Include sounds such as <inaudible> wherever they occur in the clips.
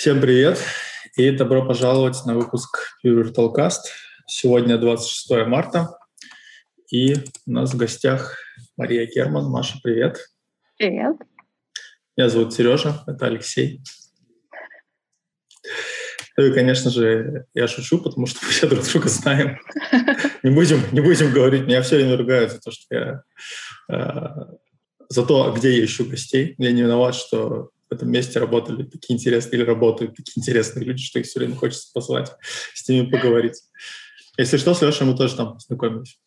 Всем привет и добро пожаловать на выпуск Pure Virtualcast. Сегодня 26 марта, и у нас в гостях Мария Герман. Маша, привет. Привет. Меня зовут Сережа, это Алексей. Ну и, конечно же, я шучу, потому что <laughs> мы все друг друга знаем. <laughs> Не будем, не будем говорить, меня все время ругают за то, что я... Э, за то, где я ищу гостей. Я не виноват, что в этом месте работали такие интересные или работают такие интересные люди, что их все время хочется позвать, <laughs> с ними поговорить. Если что, с Лешей мы тоже там познакомились.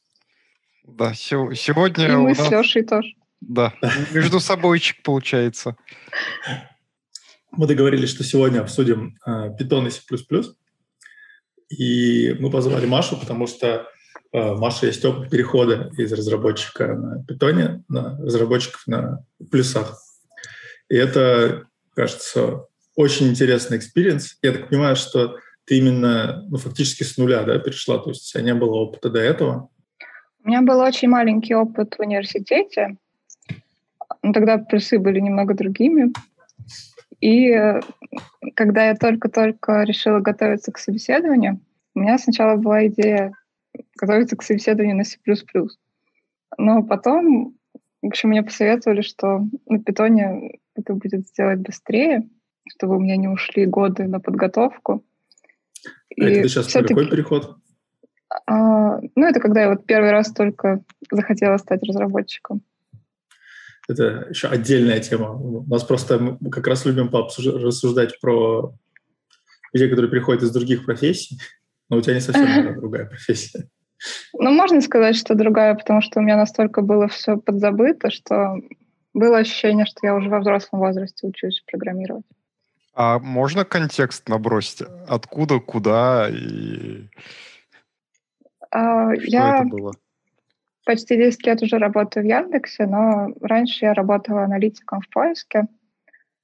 Да, сегодня... И мы нас... с Лешей тоже. Да, <laughs> между собойчик получается. Мы договорились, что сегодня обсудим э, Python и C++. И мы позвали Машу, потому что э, Маша есть опыт перехода из разработчика на Python на разработчиков на плюсах. И это, кажется, очень интересный experience. Я так понимаю, что ты именно ну, фактически с нуля да, перешла, то есть у тебя не было опыта до этого. У меня был очень маленький опыт в университете. Но тогда плюсы были немного другими. И э, когда я только-только решила готовиться к собеседованию, у меня сначала была идея готовиться к собеседованию на C++. Но потом, в общем, мне посоветовали, что на питоне это будет сделать быстрее, чтобы у меня не ушли годы на подготовку. А И это сейчас какой переход? А, ну, это когда я вот первый раз только захотела стать разработчиком. Это еще отдельная тема. У нас просто мы как раз любим рассуждать про людей, которые приходят из других профессий, но у тебя не совсем <laughs> другая профессия. Ну, можно сказать, что другая, потому что у меня настолько было все подзабыто, что было ощущение, что я уже во взрослом возрасте учусь программировать. А можно контекст набросить? Откуда, куда и а, что я это было? почти 10 лет уже работаю в Яндексе, но раньше я работала аналитиком в поиске,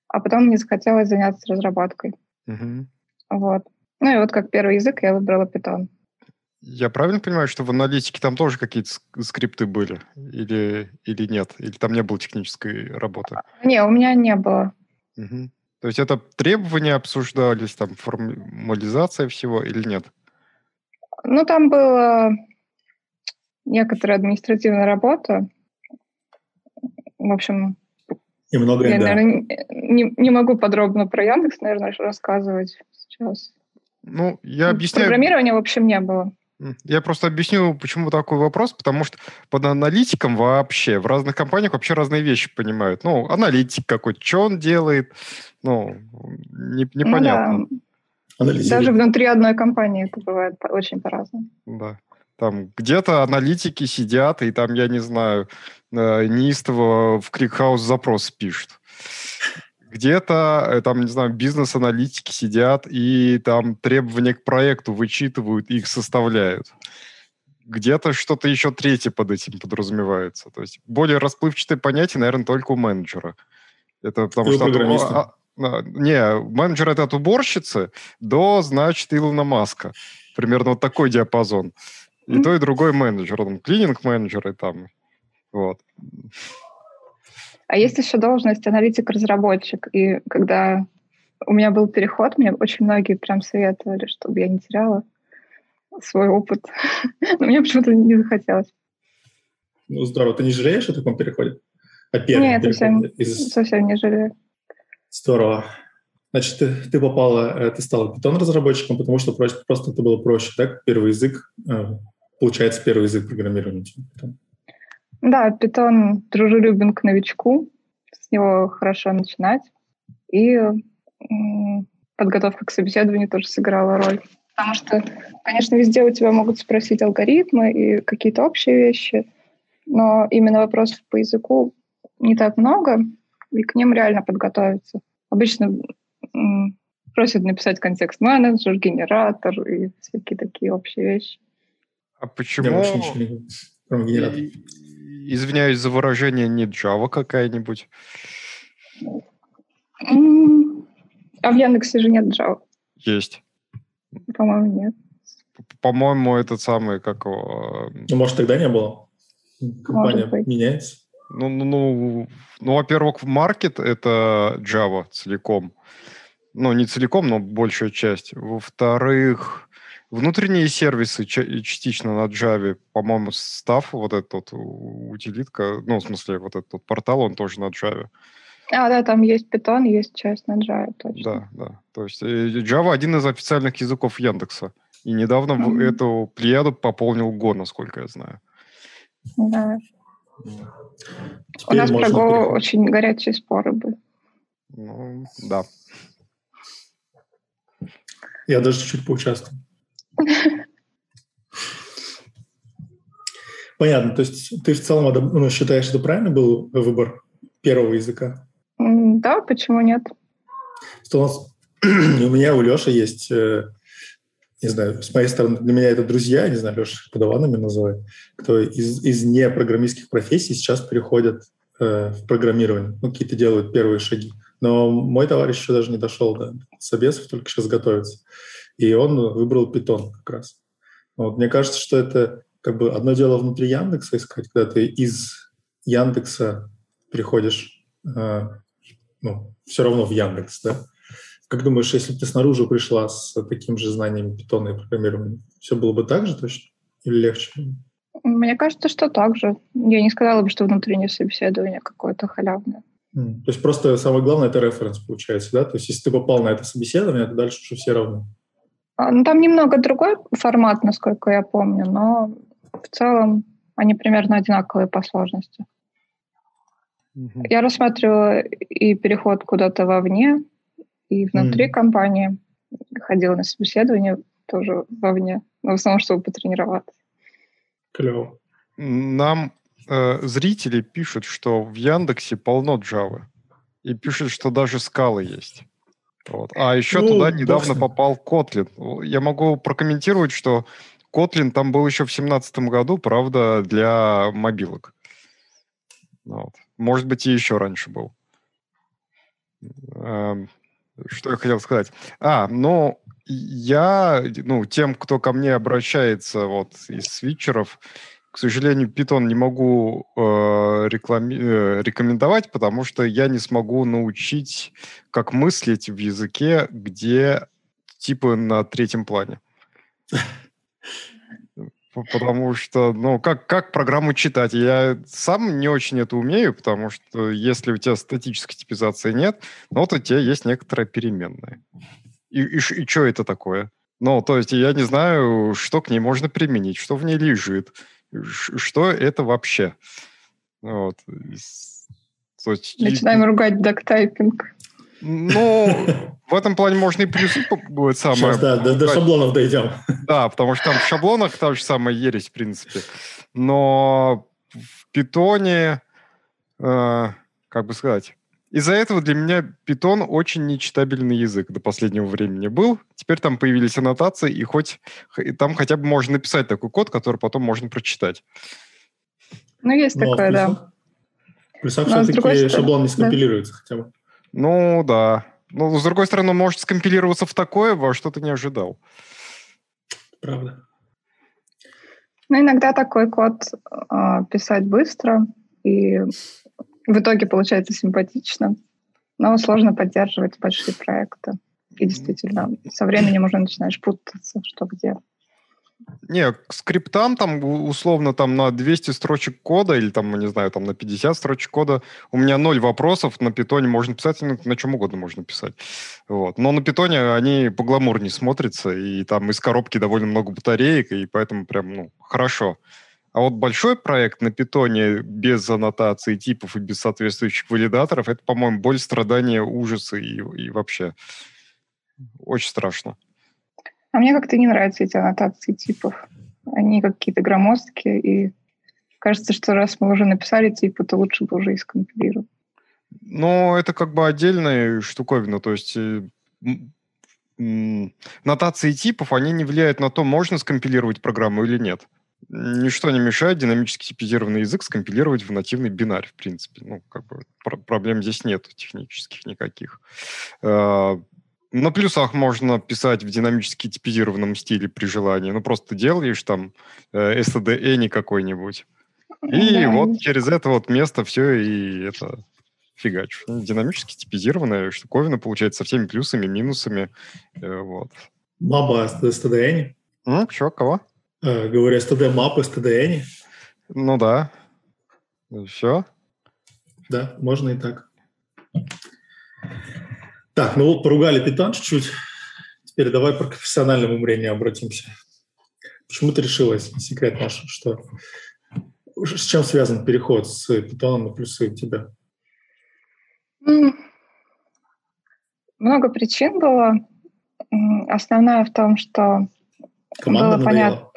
а потом мне захотелось заняться разработкой. Угу. Вот. Ну и вот как первый язык я выбрала Python. Я правильно понимаю, что в аналитике там тоже какие-то скрипты были? Или, или нет? Или там не было технической работы? Не, у меня не было. Угу. То есть это требования обсуждались, там формализация всего или нет? Ну, там была некоторая административная работа. В общем, и много я, да. наверное, не, не могу подробно про Яндекс, наверное, рассказывать сейчас. Ну, я объясняю... Программирования, в общем, не было. Я просто объясню, почему такой вопрос, потому что под аналитиком вообще в разных компаниях вообще разные вещи понимают. Ну, аналитик какой-то, что он делает, ну, не, непонятно. Ну, да. Даже внутри одной компании это бывает очень по-разному. Да. Там где-то аналитики сидят, и там, я не знаю, э, неистово в Крикхаус запрос пишут где-то, э, там, не знаю, бизнес-аналитики сидят и там требования к проекту вычитывают и их составляют. Где-то что-то еще третье под этим подразумевается. То есть более расплывчатое понятие, наверное, только у менеджера. Это потому и что... От, а, а, не, менеджер это от уборщицы до, значит, Илона Маска. Примерно вот такой диапазон. И mm-hmm. то, и другой менеджер. Там клининг-менеджер и там... Вот. А есть еще должность аналитик-разработчик. И когда у меня был переход, мне очень многие прям советовали, чтобы я не теряла свой опыт. <laughs> Но мне почему-то не захотелось. Ну, здорово. Ты не жалеешь о таком переходе? О первом Нет, совсем, из... совсем не жалею. Здорово. Значит, ты, ты попала, э, ты стала питон-разработчиком, потому что просто, просто это было проще, так? Первый язык, э, получается, первый язык программирования. Да, питон дружелюбен к новичку, с него хорошо начинать. И подготовка к собеседованию тоже сыграла роль. Потому что, конечно, везде у тебя могут спросить алгоритмы и какие-то общие вещи, но именно вопросов по языку не так много, и к ним реально подготовиться. Обычно просят написать контекст-менеджер, генератор и всякие такие общие вещи. А почему... Да, извиняюсь за выражение, не Java какая-нибудь? А в Яндексе же нет Java. Есть. По-моему, нет. По-моему, этот самый, как его... Ну, может, тогда не было? Компания меняется? Ну, ну, ну, ну, во-первых, маркет — это Java целиком. Ну, не целиком, но большая часть. Во-вторых, внутренние сервисы частично на Java, по-моему, став вот этот вот утилитка, ну, в смысле, вот этот вот портал, он тоже на Java. А, да, там есть Python, есть часть на Java, точно. Да, да. То есть э, Java один из официальных языков Яндекса. И недавно mm-hmm. эту плеяду пополнил Go, насколько я знаю. Да. Теперь У нас про Go очень горячие споры были. Ну, да. Я даже чуть-чуть поучаствую. Понятно. То есть ты в целом ну, считаешь, это правильно был выбор первого языка? Да, почему нет? Что у нас <clears throat> у меня, у Леши есть, э, не знаю, с моей стороны, для меня это друзья, не знаю, Леша подаванами называют, кто из, из непрограммистских профессий сейчас переходят э, в программирование, ну, какие-то делают первые шаги. Но мой товарищ еще даже не дошел до собесов, только сейчас готовится. И он выбрал Python как раз. Вот. Мне кажется, что это как бы одно дело внутри Яндекса искать, когда ты из Яндекса переходишь э, ну, все равно в Яндекс, да? Как думаешь, если бы ты снаружи пришла с таким же знанием питона и программирования, все было бы так же точно или легче? Мне кажется, что так же. Я не сказала бы, что внутреннее собеседование какое-то халявное. То есть просто самое главное – это референс получается, да? То есть если ты попал на это собеседование, то дальше уже все равно. А, ну, там немного другой формат, насколько я помню, но в целом они примерно одинаковые по сложности. Угу. Я рассматривала и переход куда-то вовне, и внутри mm. компании. Ходила на собеседование тоже вовне, но в основном, чтобы потренироваться. Клево. Нам э, зрители пишут, что в Яндексе полно Java. И пишут, что даже скалы есть. Вот. А еще ну, туда недавно точно. попал Kotlin. Я могу прокомментировать, что Kotlin там был еще в 2017 году, правда, для мобилок. Вот. Может быть, и еще раньше был. Эм, что я хотел сказать? А, ну, я, ну, тем, кто ко мне обращается вот из свитчеров, к сожалению, Python не могу э, реклами... э, рекомендовать, потому что я не смогу научить, как мыслить в языке, где типы на третьем плане. Потому что, ну, как, как программу читать? Я сам не очень это умею, потому что если у тебя статической типизации нет, ну, вот у тебя есть некоторая переменная. И, и, и что это такое? Ну, то есть я не знаю, что к ней можно применить, что в ней лежит, что это вообще. Вот. есть, Начинаем и... ругать дактайпинг. Ну, в этом плане можно и плюсы будет самое. Сейчас, да, до, до шаблонов дойдем. Да, потому что там в шаблонах та же самая ересь, в принципе. Но в питоне, э, как бы сказать, из-за этого для меня питон очень нечитабельный язык до последнего времени был. Теперь там появились аннотации, и хоть и там хотя бы можно написать такой код, который потом можно прочитать. Ну, есть Но такое, да. Плюсах все-таки шаблон не скомпилируется да. хотя бы. Ну, да. Но, с другой стороны, может скомпилироваться в такое, во что ты не ожидал. Правда. Ну, иногда такой код э, писать быстро, и в итоге получается симпатично, но сложно поддерживать большие проекты. И действительно, со временем уже начинаешь путаться, что где. Не, к скриптам там условно там на 200 строчек кода или там, не знаю, там на 50 строчек кода у меня ноль вопросов. На питоне можно писать, на, на чем угодно можно писать. Вот. Но на питоне они по не смотрятся, и там из коробки довольно много батареек, и поэтому прям, ну, хорошо. А вот большой проект на питоне без аннотации типов и без соответствующих валидаторов, это, по-моему, боль, страдания, ужасы и, и вообще очень страшно. А мне как-то не нравятся эти аннотации типов. Они какие-то громоздкие, и кажется, что раз мы уже написали типы, то лучше бы уже и скомпилировать. Ну, это как бы отдельная штуковина, то есть э, нотации типов, они не влияют на то, можно скомпилировать программу или нет. Ничто не мешает динамически типизированный язык скомпилировать в нативный бинарь, в принципе. Ну, как бы проблем здесь нет технических никаких. А, на плюсах можно писать в динамически типизированном стиле при желании. Ну, просто делаешь там э, std any какой-нибудь. И да. вот через это вот место все и это фигачишь. Ну, Динамически типизированная штуковина, получается, со всеми плюсами, минусами. Э, Вот. Маба с STDN. Ну, чё, кого? Говорю, STD мапы STDN. Ну да. Все. Да, можно и так. Так, ну вот поругали питон чуть-чуть. Теперь давай про профессиональному мнению обратимся. Почему ты решилась, секрет наш, что с чем связан переход с питоном на плюсы у тебя? Много причин было. Основная в том, что Команда Было надоела?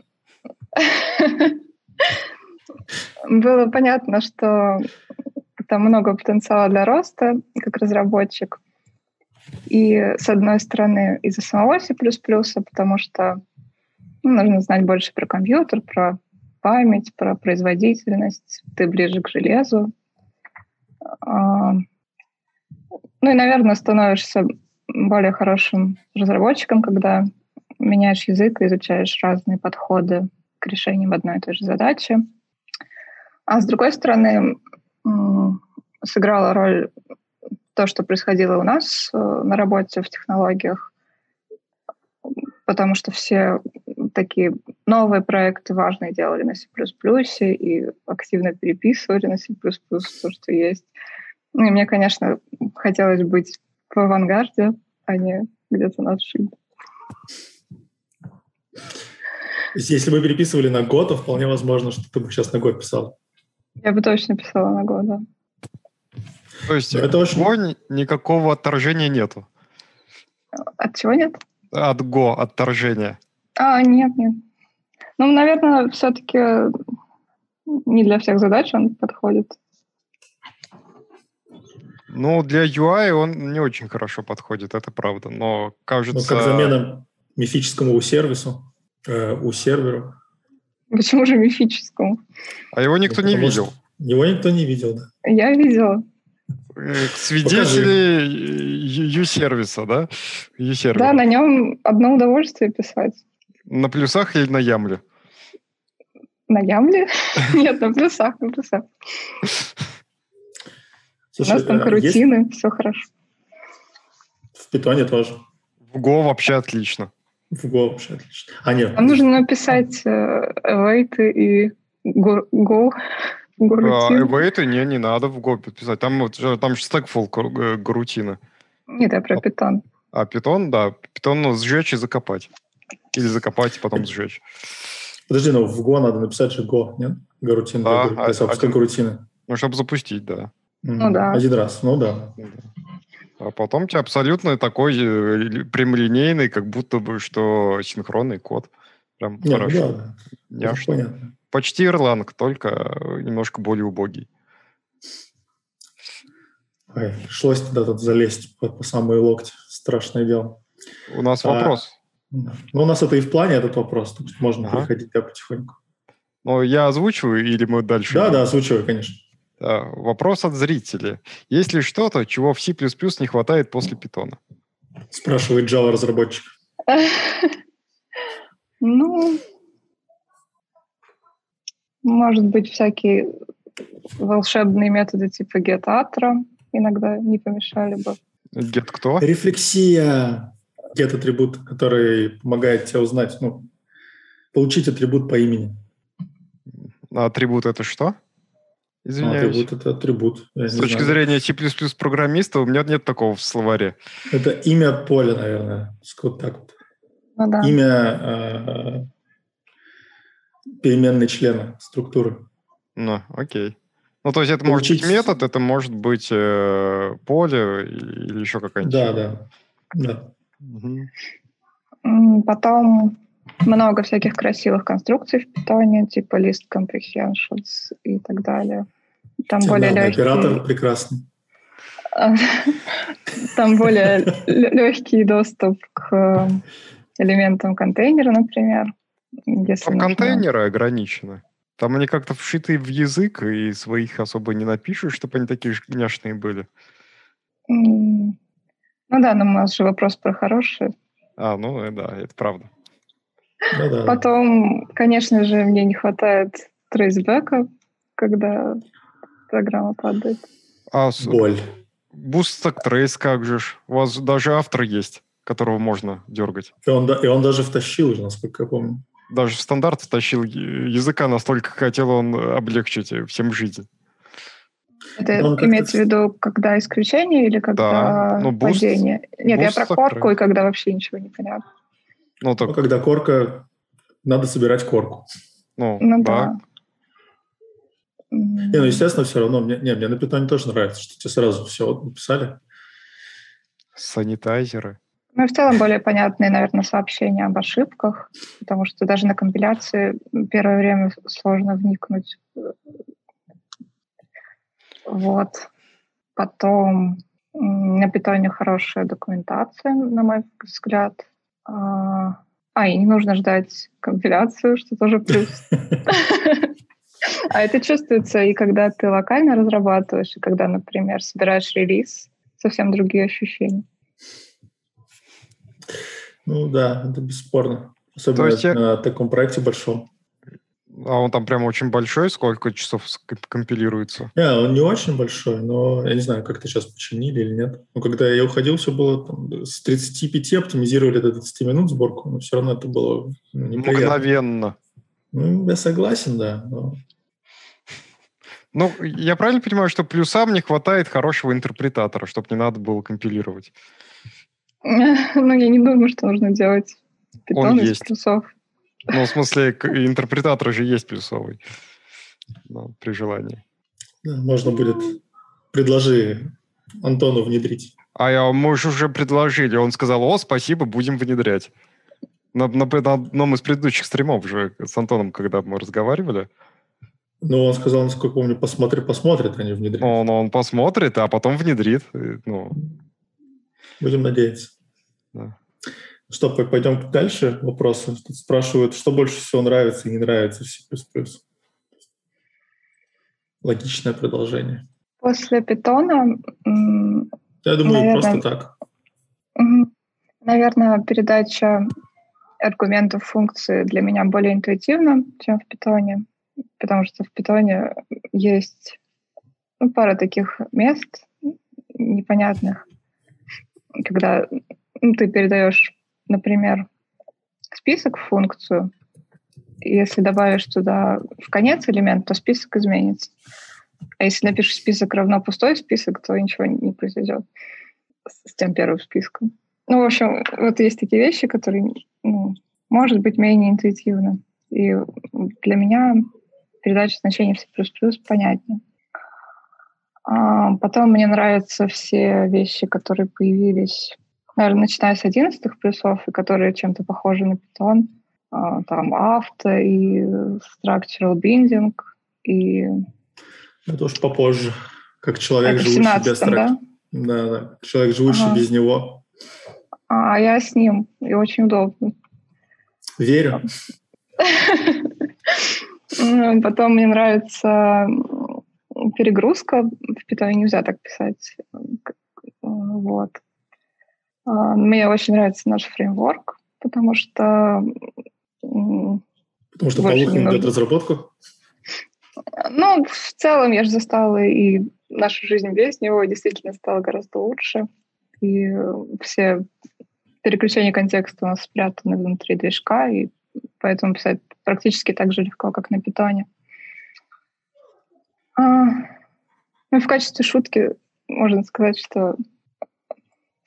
Было понятно, что там много потенциала для роста как разработчик. И с одной стороны из-за самого C++, потому что ну, нужно знать больше про компьютер, про память, про производительность, ты ближе к железу. А, Ну и, наверное, становишься более хорошим разработчиком, когда меняешь язык и изучаешь разные подходы к решениям одной и той же задачи. А с другой стороны, сыграла роль то, что происходило у нас э, на работе в технологиях, потому что все такие новые проекты важные делали на C++ и активно переписывали на C++ то, что есть. Ну и мне, конечно, хотелось быть в авангарде, а не где-то на отшибе. Если бы переписывали на год, то вполне возможно, что ты бы сейчас на год писал. Я бы точно писала на год, да. То есть Ну, это очень- Go ни- никакого отторжения нету. От чего нет? От Go отторжения. А, нет, нет. Ну, наверное, все-таки не для всех задач он подходит. Ну, для UI он не очень хорошо подходит, это правда. Но Ну, кажется... как замена мифическому у-сервису, э, у-серверу. Почему же мифическому? А его никто Ну, не потому видел. что Его никто не видел, да. Я видела. Э, Свидетели Ю- U-сервиса, да? U-сервера. Да, на нем одно удовольствие писать. На плюсах или на ямле? На Ямле? <laughs> Нет, на плюсах, на плюсах. У нас там э, есть карутины, все хорошо. в питоне тоже. В Go вообще отлично. В Go вообще отлично. А, нет. Там нужно написать э, await и go, go, А. Await не, не надо в Go писать. Там, там же stackful гру- э, грутина. Нет, я про питон. А питон, да, питон ну, сжечь и закопать. Или закопать и потом сжечь. Подожди, но в Go надо написать же Go, нет? Гарутин Да, для, для запуска один- гарутины. Ну, чтобы запустить, да. Ну да. Один раз, ну да. А потом у тебя абсолютно такой э, ли- прямолинейный, как будто бы, что синхронный код. Прям Не, ну хорошо. да, Няшно. понятно. Почти Erlang, только э, немножко более убогий. Ой, пришлось туда тут залезть по, по самые локти. Страшное дело. У нас А, вопрос. Ну, у нас это и в плане этот вопрос. что можно Ага. переходить да, потихоньку. Но я озвучиваю или мы дальше? Да, да, озвучивай, конечно. Да, Вопрос от зрителя. Есть ли что-то, чего в C++ не хватает после питона? Спрашивает Java разработчик. <laughs> Ну, может быть, всякие волшебные методы типа get-attra иногда не помешали бы. Get кто? Рефлексия. Get атрибут, который помогает тебе узнать, ну, получить атрибут по имени. А атрибут это что? Извиняюсь. атрибут – это атрибут. Я С точки знаю. зрения C++ программиста у меня нет такого в словаре. Это имя поля, наверное. Вот так вот. Ну да. Имя э, переменной члена структуры. Ну, окей. Ну, то есть это может быть Получить- метод, это может быть э, поле или, еще какая-нибудь... Да, да. да. М, Потом много всяких красивых конструкций в питоне, типа list comprehensions и так далее. Там более Терминальный легкий, оператор прекрасный. <laughs> там более легкий доступ к э, элементам контейнера, например. Если Там нужно. контейнеры ограничены. Там они как-то вшиты в язык, и своих особо не напишешь, чтобы они такие же няшные были. Ну да, но у нас же вопрос про хорошие. А, ну э, да, это правда. Да, да. Потом, конечно же, мне не хватает трейсбека, когда программа падает. А с- боль. Boost Trace как же ж? У вас даже автор есть, которого можно дергать. И он, да- и он даже втащил уже, насколько я помню. Даже в стандарт втащил я- языка, настолько хотел он облегчить всем жизнь. Это Он имеется в виду, когда исключение или когда ну, буст- падение? Нет, я буст про закрыт. корку, и когда вообще ничего не понятно. Ну, Ну, так, когда корка, надо собирать корку. ну, Ну да. да. Не, ну, естественно, все равно. Мне, не, мне на питоне тоже нравится, что тебе сразу все написали. Санитайзеры. Ну и в целом более понятные, наверное, сообщения об ошибках, потому что даже на компиляции первое время сложно вникнуть. Вот. Потом на питоне хорошая документация, на мой взгляд. А, а, и не нужно ждать компиляцию, что тоже плюс. <laughs> А это чувствуется и когда ты локально разрабатываешь, и когда, например, собираешь релиз, совсем другие ощущения. Ну да, это бесспорно. Особенно есть я- на таком проекте большом. А он там прямо очень большой, сколько часов компилируется? Не, он не очень большой, но я не знаю, как это сейчас починили или нет. Но когда я уходил, все было там, с 35 оптимизировали до 20 минут сборку, но все равно это было ну, неприятно. Мгновенно. Ну, я согласен, да. но- Ну, я правильно понимаю, что плюсам не хватает хорошего интерпретатора, чтобы не надо было компилировать? <laughs> Ну, я не думаю, что нужно делать питон из плюсов. Ну, в смысле, интерпретатор же есть плюсовый. Ну, при желании. можно будет предложи Антону внедрить. А я, мы же уже предложили. Он сказал, о, спасибо, будем внедрять. На, на- на одном из предыдущих стримов же с Антоном, когда мы разговаривали, Но он сказал, насколько помню, посмотри, посмотрит, а не внедрит. он, он посмотрит, а потом внедрит. Ну, Будем надеяться. Да. Что, по- пойдем дальше? Вопросы. Тут спрашивают, что больше всего нравится и не нравится в C++. Логичное продолжение. После питона, Я думаю, Наверное. просто так. наверное, передача аргументов функции для меня более интуитивна, чем в питоне, потому что в питоне есть ну, пара таких мест непонятных, когда ну, ты передаешь, например, список в функцию, если добавишь туда в конец элемент, то список изменится. А если напишешь список равно пустой список, то ничего не произойдет с тем первым списком. Ну, в общем, вот есть такие вещи, которые, ну, может быть, менее интуитивны. И для меня передача значений в C++ понятнее. А, потом мне нравятся все вещи, которые появились, наверное, начиная с 11 плюсов, и которые чем-то похожи на Python. А, там авто и structural binding, и Это уж попозже. Как человек, это живущий без 17 да? Да, да. Человек, живущий Ага. без него. А я с ним, и очень удобно. Верю. М, Потом мне нравится перегрузка. В питоне нельзя так писать. Вот. А, Мне очень нравится наш фреймворк, потому что Потому что Павлуха не нужно. разработку. Ну, в целом я же застала и нашу жизнь без него действительно стала гораздо лучше. И все переключения контекста у нас спрятаны внутри движка, и поэтому писать практически так же легко, как на питоне. А, ну, в качестве шутки можно сказать, что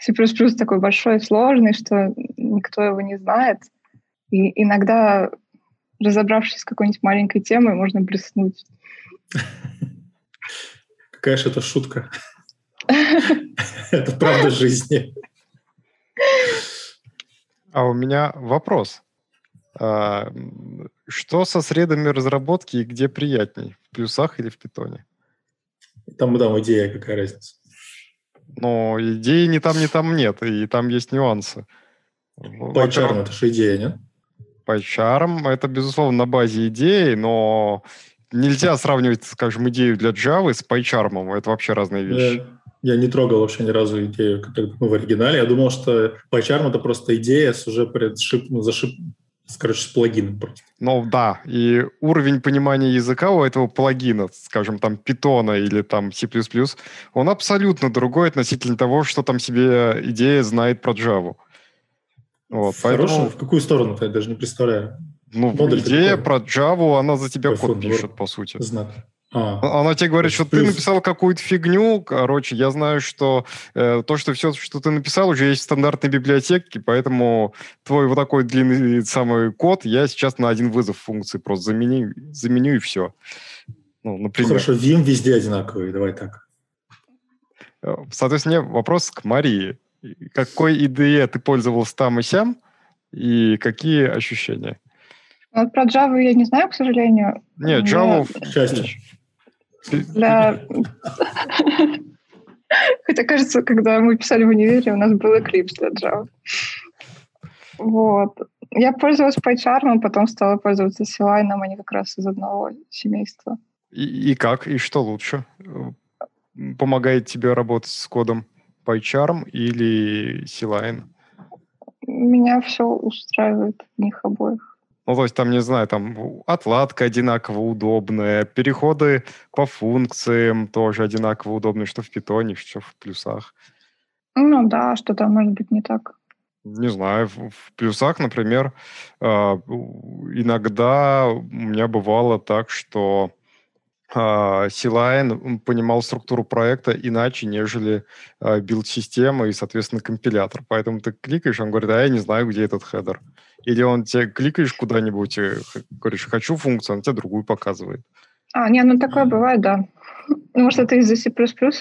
C++ такой большой и сложный, что никто его не знает. И иногда, разобравшись с какой-нибудь маленькой темой, можно блеснуть. Какая же это шутка. Это правда жизни. А у меня вопрос. А, что со средами разработки и где приятней? В плюсах или в питоне? Там, там идея, какая разница. Но идеи ни там, ни там нет, и там есть нюансы. PyCharm это же идея, нет? PyCharm это, безусловно, на базе идеи, но нельзя сравнивать, скажем, идею для Java с PyCharm. Это вообще разные вещи. Я, я не трогал вообще ни разу идею как- ну, в оригинале. Я думал, что PyCharm это просто идея с уже предшип, ну, зашип, Короче, с плагином просто. Ну да, и уровень понимания языка у этого плагина, скажем, там питона или там C++, он абсолютно другой относительно того, что там себе идея знает про Java. Вот, в поэтому... хорошую, в какую сторону-то я даже не представляю. Ну, Модуль идея про Java, она за тебя Ой, код пишет, по сути. Знак. А, Она тебе говорит, что ты написал какую-то фигню. Короче, я знаю, что э, то, что все, что ты написал, уже есть в стандартной библиотеке, поэтому твой вот такой длинный самый код я сейчас на один вызов функции просто заменю, заменю и все. Ну, например. Хорошо, Vim везде одинаковый, давай так. Э, соответственно, вопрос к Марии. Какой IDE ты пользовался там и сям, и какие ощущения? Вот про Java я не знаю, к сожалению. Нет, Java... К счастью. Для... Хотя, кажется, когда мы писали в универе, у нас был Eclipse для Java. Вот. Я пользовалась PyCharm, потом стала пользоваться C-Line, они как раз из одного семейства. И, и как? И что лучше? Помогает тебе работать с кодом PyCharm или C-Line? Меня все устраивает в них обоих. Ну, то есть там, не знаю, там отладка одинаково удобная, переходы по функциям тоже одинаково удобные, что в питоне, что в плюсах. Ну да, что там может быть не так. Не знаю, в, в плюсах, например, э, иногда у меня бывало так, что а, C-Line понимал структуру проекта иначе, нежели э, билд-система и, соответственно, компилятор. Поэтому ты кликаешь, он говорит, а я не знаю, где этот хедер. Или он тебе кликаешь куда-нибудь, и говоришь, хочу функцию, он тебе другую показывает. А, не, ну такое бывает, да. <laughs> Ну, может, это из-за C++,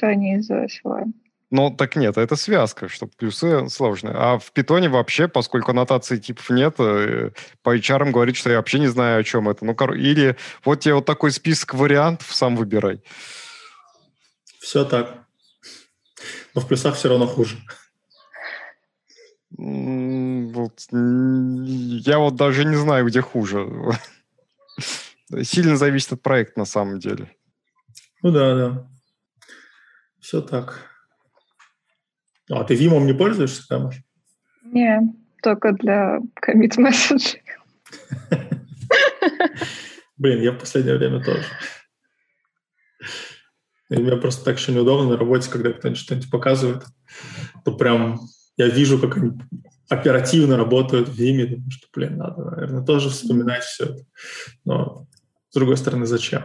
а не из-за C-Line. Ну, так нет, это связка, что плюсы сложные. А в питоне вообще, поскольку аннотации типов нет, э, по HR говорит, что я вообще не знаю, о чем это. Ну, или вот тебе вот такой список вариантов, сам выбирай. Все так. Но в плюсах все равно хуже. Вот, я вот даже не знаю, где хуже. Сильно зависит от проекта на самом деле. Ну да, да. Все так. А ты Vim не пользуешься, да, Не, только для commit message. Блин, я в последнее время тоже. И мне просто так еще неудобно на работе, когда кто-нибудь что-нибудь показывает, то прям я вижу, как они оперативно работают в Vim, думаю, что, блин, надо, наверное, тоже вспоминать все это. Но, с другой стороны, зачем?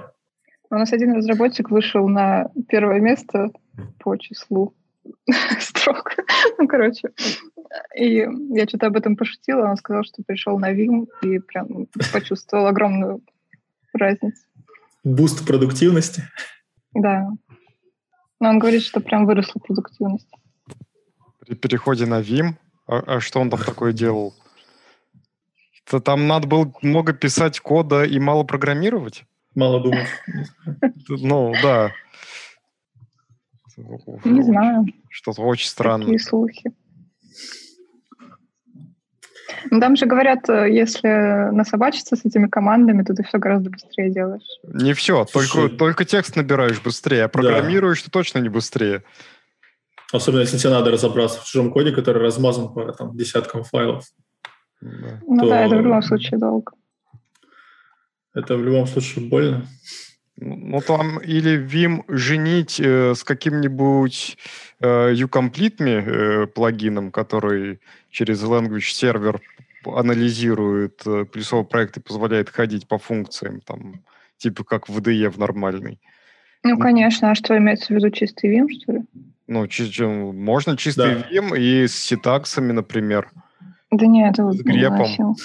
У нас один разработчик вышел на первое место по числу <laughs> строк. ну, короче. И я что-то об этом пошутила, он сказал, что пришел на Vim и прям почувствовал огромную разницу. Буст продуктивности? Да. Но он говорит, что прям выросла продуктивность. При переходе на Vim? А, а что он там такое делал? То там надо было много писать кода и мало программировать? Мало думать. Ну, да. Не знаю. Что-то очень странное. Такие слухи. Ну, там же говорят, э, если насобачиться с этими командами, то ты все гораздо быстрее делаешь. Не все, только, только текст набираешь быстрее, а программируешь да. ты точно не быстрее. Особенно, если тебе надо разобраться в чужом коде, который размазан по там, десяткам файлов. Да. Ну то... да, это в любом случае долго. Это в любом случае больно. Ну, там или Vim женить э, с каким-нибудь э, uComplete э, плагином, который через language сервер анализирует э, плюсовой проект и позволяет ходить по функциям, там, типа как в VDE в нормальный. Ну, конечно. А что имеется в виду чистый Vim, что ли? Ну, чи- можно чистый да. Vim и с ситаксами, например. Да нет, это с грепом.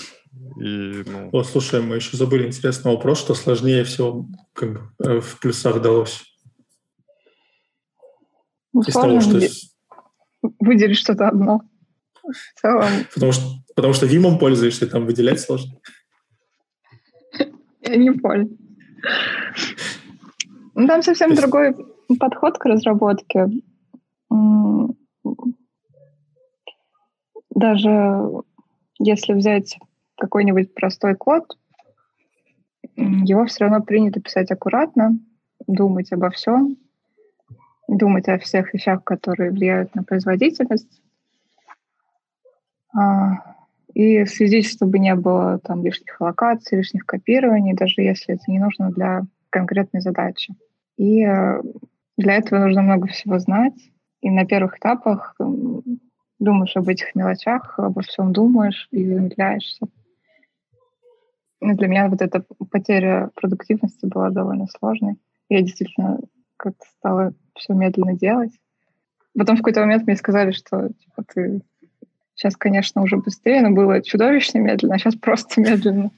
И, ну... О, слушай, мы еще забыли интересный вопрос, что сложнее всего как бы, э, в плюсах далось. Ну, Из того, что... выделить что-то одно. В целом... Потому что, потому что Вимом пользуешься, там выделять сложно. <laughs> Я не понял. Ну, там совсем есть... другой подход к разработке. Даже если взять какой-нибудь простой код, его все равно принято писать аккуратно, думать обо всем, думать о всех вещах, которые влияют на производительность. А, и следить, чтобы не было там лишних локаций, лишних копирований, даже если это не нужно для конкретной задачи. И э, для этого нужно много всего знать. И на первых этапах думаешь об этих мелочах, обо всем думаешь и замедляешься. И для меня вот эта потеря продуктивности была довольно сложной. Я действительно как-то стала все медленно делать. Потом в какой-то момент мне сказали, что типа, ты сейчас, конечно, уже быстрее, но было чудовищно медленно, а сейчас просто медленно.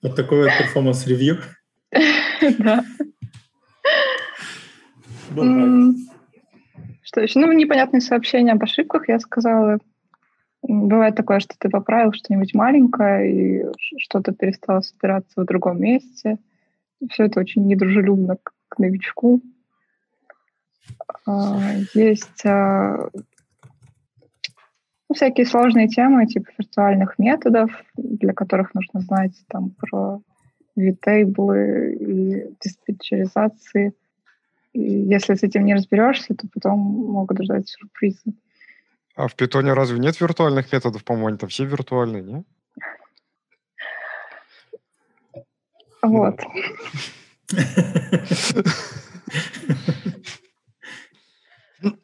Вот такой вот performance review. <laughs> Да. Что еще? Ну, непонятные сообщения об ошибках, я сказала. Бывает такое, что ты поправил что-нибудь маленькое, и что-то перестало собираться в другом месте. Все это очень недружелюбно к новичку. А, есть а, ну, всякие сложные темы, типа виртуальных методов, для которых нужно знать там про витейблы и диспетчеризации. Если с этим не разберешься, то потом могут ждать сюрпризы. А в питоне разве нет виртуальных методов, по-моему, они там все виртуальные, не? Вот.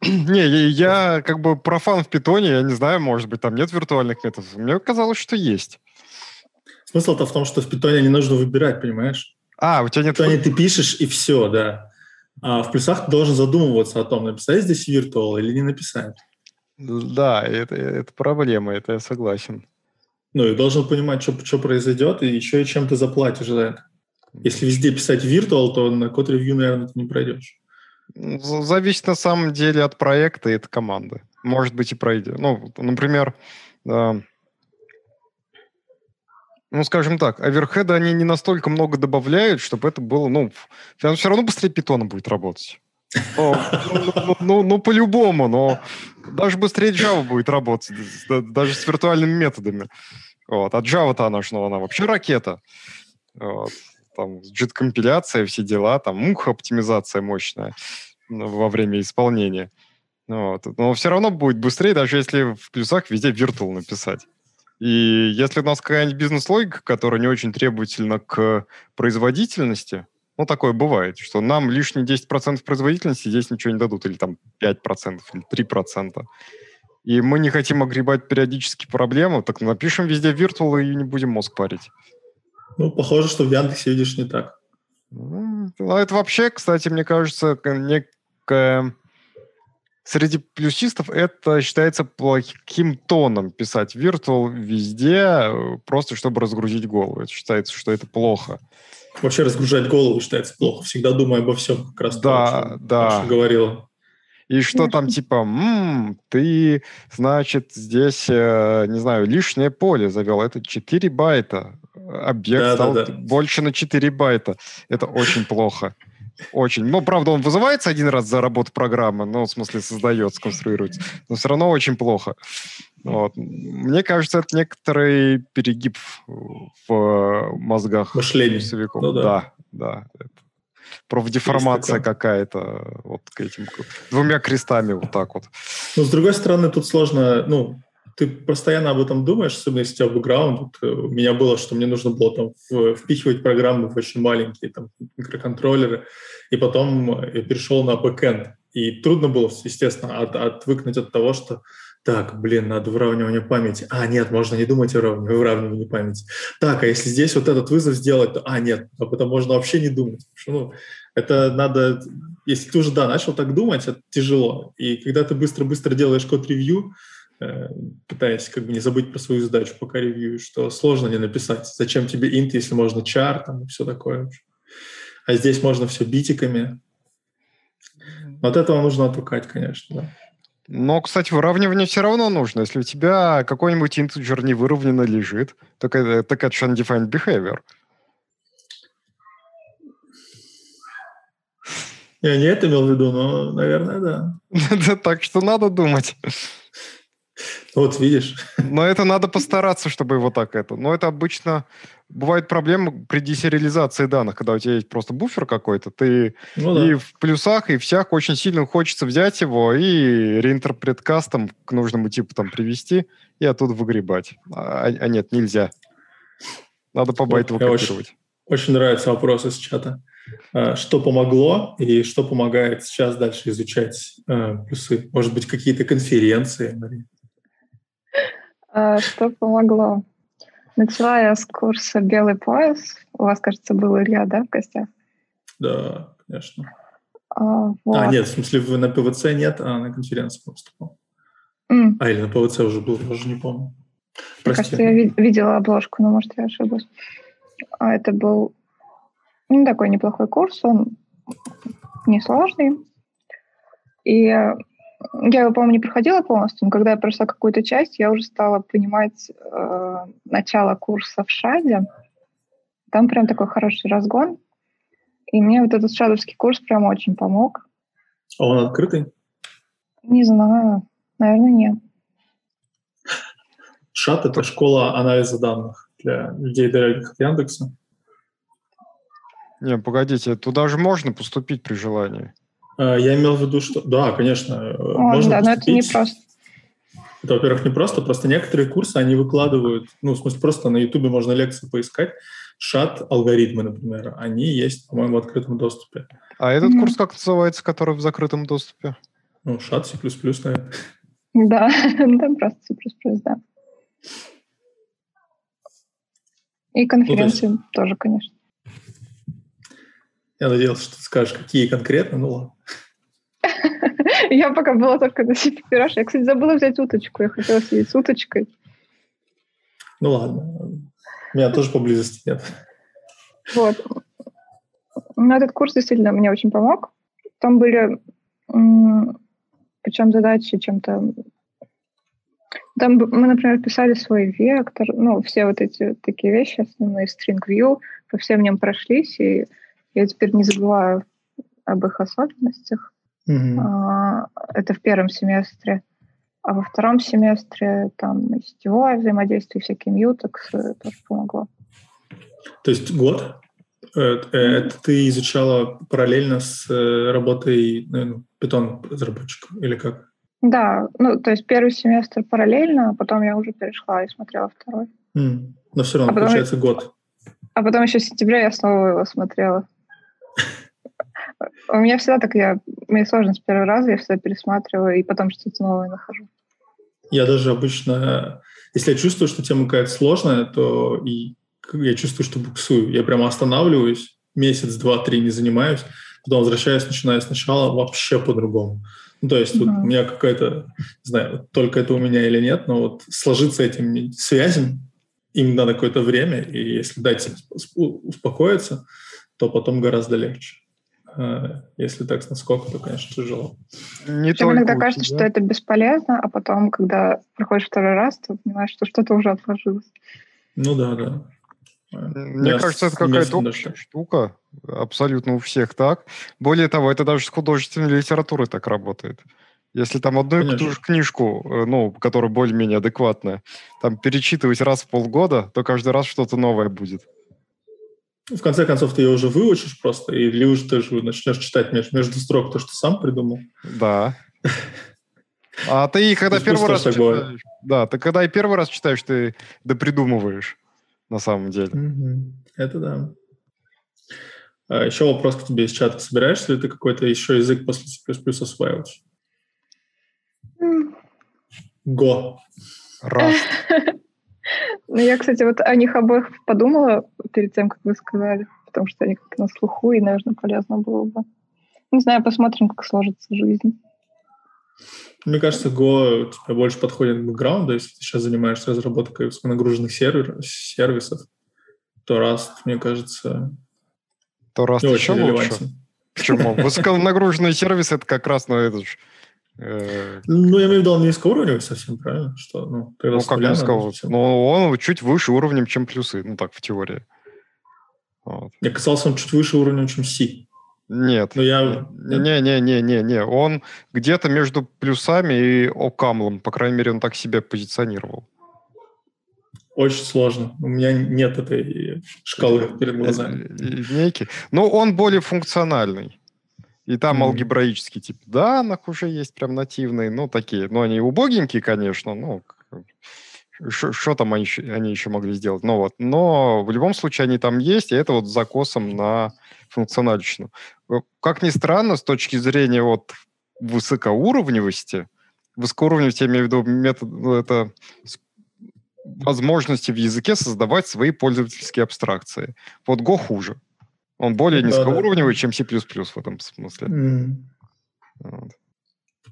Не, я как бы профан в питоне, я не знаю, может быть, там нет виртуальных методов. Мне казалось, что есть. Смысл-то в том, что в питоне не нужно выбирать, понимаешь? А, у тебя нет... В питоне ты пишешь, и все, да. А в плюсах ты должен задумываться о том, написать здесь virtual или не написать. Да, это, это проблема, это я согласен. Ну, и должен понимать, что, что произойдет, и еще и чем ты заплатишь за это. Если везде писать virtual, то на код-ревью, наверное, ты не пройдешь. Зависит на самом деле от проекта и от команды. Может быть и пройдет. Ну, например, э, ну, скажем так, оверхеда они не настолько много добавляют, чтобы это было, ну, все равно быстрее питона будет работать. Ну, ну, ну, ну, по-любому, но даже быстрее Java будет работать, даже с виртуальными методами. Вот. А Java-то она, что она вообще ракета. Вот там JIT-компиляция, все дела, там муха-оптимизация мощная ну, во время исполнения. Вот. Но все равно будет быстрее, даже если в плюсах везде virtual написать. И если у нас какая-нибудь бизнес-логика, которая не очень требовательна к производительности, ну, такое бывает, что нам лишние 10% производительности здесь ничего не дадут, или там 5%, или 3%. И мы не хотим огребать периодически проблему, так напишем везде virtual и не будем мозг парить. Ну, похоже, что в Яндексе видишь не так. Ну, это вообще, кстати, мне кажется, некая... Среди плюсистов это считается плохим тоном писать virtual везде, просто чтобы разгрузить голову. Это считается, что это плохо. Вообще разгружать голову считается плохо. Всегда думай обо всем, как раз да, то, да. Маша говорила. И что там типа, м-м, ты, значит, здесь, э, не знаю, лишнее поле завел. Это 4 байта объект да, стал да, да. больше на 4 байта. Это очень плохо. Очень. Ну, правда, он вызывается один раз за работу программы, ну, в смысле, создается, конструируется, но все равно очень плохо. Вот. Мне кажется, это некоторый перегиб в мозгах Мышление. Ну, да. да, да. Это профдеформация какая-то вот к этим двумя крестами вот так вот. Ну, с другой стороны, тут сложно, ну, ты постоянно об этом думаешь, особенно если у тебя бэкграунд. Вот, э, у меня было, что мне нужно было там впихивать программы в очень маленькие там, микроконтроллеры, и потом я перешел на бэкэнд. И трудно было, естественно, от, отвыкнуть от того, что так, блин, надо выравнивание памяти. А, нет, можно не думать о выравнивании, памяти. Так, а если здесь вот этот вызов сделать, то, а, нет, об этом можно вообще не думать. Что, ну, это надо, если ты уже, да, начал так думать, это тяжело. И когда ты быстро-быстро делаешь код-ревью, Э, пытаясь как бы не забыть про свою задачу, пока ревью, что сложно не написать. Зачем тебе int, если можно char, там и все такое. А здесь можно все битиками. от этого нужно отвыкать, конечно, да. Но, кстати, выравнивание все равно нужно. Если у тебя какой-нибудь интеджер не выровненно лежит, так это, так это undefined behavior. Я не это имел в виду, но, наверное, да. <laughs> Так что надо думать. Вот видишь. Но это надо постараться, чтобы его так это. Но это обычно бывают проблемы при десериализации данных, когда у тебя есть просто буфер какой-то, ты ну, да. и в плюсах, и в всях очень сильно хочется взять его и реинтерпрет кастом к нужному типу там привести и оттуда выгребать. А, а нет, нельзя. Надо по байту вот, копировать. Очень, очень нравится вопрос из чата. А, что помогло и что помогает сейчас дальше изучать э, плюсы? Может быть, какие-то конференции, Мария? А, что помогло? Начала я с курса «Белый пояс». У вас, кажется, был Илья, да, в гостях? Да, конечно. А, вот. а нет, в смысле, вы на ПВЦ нет, а на конференции выступал. Mm. А, или на ПВЦ уже был, я уже не помню. Прости. Мне кажется, я видела обложку, но, может, я ошиблась. А это был ну, такой неплохой курс, он несложный. И я его, по-моему, не проходила полностью, но когда я прошла какую-то часть, я уже стала понимать э, начало курса в ШАДе. Там прям такой хороший разгон. И мне вот этот шадовский курс прям очень помог. А он открытый? Не знаю. Наверное, нет. ШАД — это школа анализа данных для людей, далеких от Яндекса. Не, погодите, туда же можно поступить при желании. А, я имел в виду, что... Да, конечно, э, О, можно да, поступить. но это не просто. Это, во-первых, не просто, просто некоторые курсы они выкладывают, ну, в смысле, просто на Ютубе можно лекции поискать, шат алгоритмы, например, они есть, по-моему, в открытом доступе. А этот mm-hmm. курс как называется, который в закрытом доступе? Ну, шат C++, наверное. Да, <laughs> там просто C++, да. И конференции ну, есть... тоже, конечно. Я надеялся, что ты скажешь, какие конкретно, ну ладно. <laughs> Я пока была только на пираж. Я, кстати, забыла взять уточку. Я хотела сидеть с уточкой. Ну ладно. У меня тоже поблизости нет. Вот. Но этот курс действительно мне очень помог. Там были, причем задачи чем-то... Там мы, например, писали свой вектор, ну, все вот эти такие вещи, основные string view, по всем ним прошлись, и я теперь не забываю об их особенностях. Mm-hmm. Это в первом семестре. А во втором семестре там и сетевое взаимодействие, всякие мьютексы тоже помогло. То есть год? Э, э, это ты изучала параллельно с э, работой ну, питон-разработчиком или как? Да, ну, то есть первый семестр параллельно, а потом я уже перешла и смотрела второй. Mm. Но все равно, а получается, потом, год. А потом еще в сентябре я снова его смотрела. У меня всегда так, я, мне сложно с первого раза, я всегда пересматриваю и потом что-то новое нахожу. Я даже обычно, если я чувствую, что тема какая-то сложная, то и я чувствую, что буксую. Я прямо останавливаюсь, месяц, два, три не занимаюсь, потом возвращаюсь, начинаю сначала вообще по-другому. Ну, то есть mm-hmm. вот у меня какая-то, не знаю, только это у меня или нет, но вот сложиться этим связям, им надо какое-то время, и если дать успокоиться, то потом гораздо легче. А, если так с наскока, то, конечно, тяжело. Не Причем иногда кажется, что это бесполезно, а потом, когда проходишь второй раз, ты понимаешь, что что-то уже отложилось. Ну да, да. Мне Я кажется, это какая-то общая штука. Абсолютно у всех так. Более того, это даже с художественной литературой так работает. Если там одну и ту же книжку, э, ну, которая более-менее адекватная, там перечитывать раз в полгода, то каждый раз что-то новое будет в конце концов, ты ее уже выучишь просто, или уже ты же начнешь читать между, между строк то, что сам придумал. Да. А ты когда первый раз читаешь, да, ты когда и первый раз читаешь, ты да придумываешь на самом деле. Это да. А еще вопрос к тебе из чата. Собираешься ли ты какой-то еще язык после C++ осваивать? Го. Раз. <laughs> Ну, я, кстати, вот о них обоих подумала перед тем, как вы сказали, потому что они как на слуху, и, наверное, полезно было бы. Не знаю, посмотрим, как сложится жизнь. Мне кажется, Go тебе больше подходит к бэкграунду, если ты сейчас занимаешься разработкой нагруженных сервер, сервисов, то Rust, мне кажется, то Rust не еще очень лучше. Почему? Высоконагруженный <laughs> сервис — это как раз, ну, это же Э, ну, я имею в виду, он низкоуровневый совсем, правильно? Что, ну, ну как низкого? Ну, он чуть выше уровнем, чем плюсы, ну так, в теории. Вот. Мне казалось, он чуть выше уровнем, чем C. Нет. Но я... Не-не-не-не-не. Он где-то между плюсами и Окамлом. По крайней мере, он так себя позиционировал. Очень сложно. У меня нет этой шкалы перед глазами. Линейки. Но он более функциональный. И там mm. алгебраический тип данных уже есть прям нативные, ну, такие. Ну, они убогенькие, конечно, ну, что там они, они еще могли сделать? Ну, вот. Но в любом случае они там есть, и это вот с закосом на функциональщину. Э, как ни странно, с точки зрения вот высокоуровневости, высокоуровневости, я имею в виду метод, ну, это возможности в языке создавать свои пользовательские абстракции. Вот Go хуже. Он более да, низкоуровневый, да. чем C++ в этом смысле. Mm. Вот.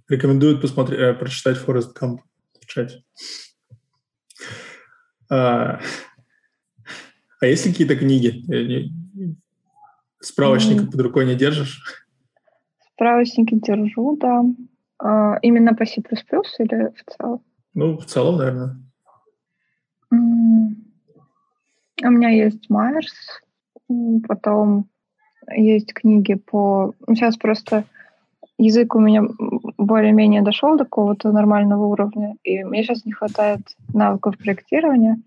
Рекомендуют посмотреть, э, прочитать Forest Camp в чате. А, а есть ли какие-то книги? Справочника mm. под рукой не держишь? Справочники держу, да. А, именно по C++ или в целом? Ну, в целом, наверное. Mm. У меня есть Майерс, Потом есть книги по... Сейчас ну, просто язык у меня более-менее дошел до какого-то нормального уровня, и мне сейчас не хватает навыков проектирования,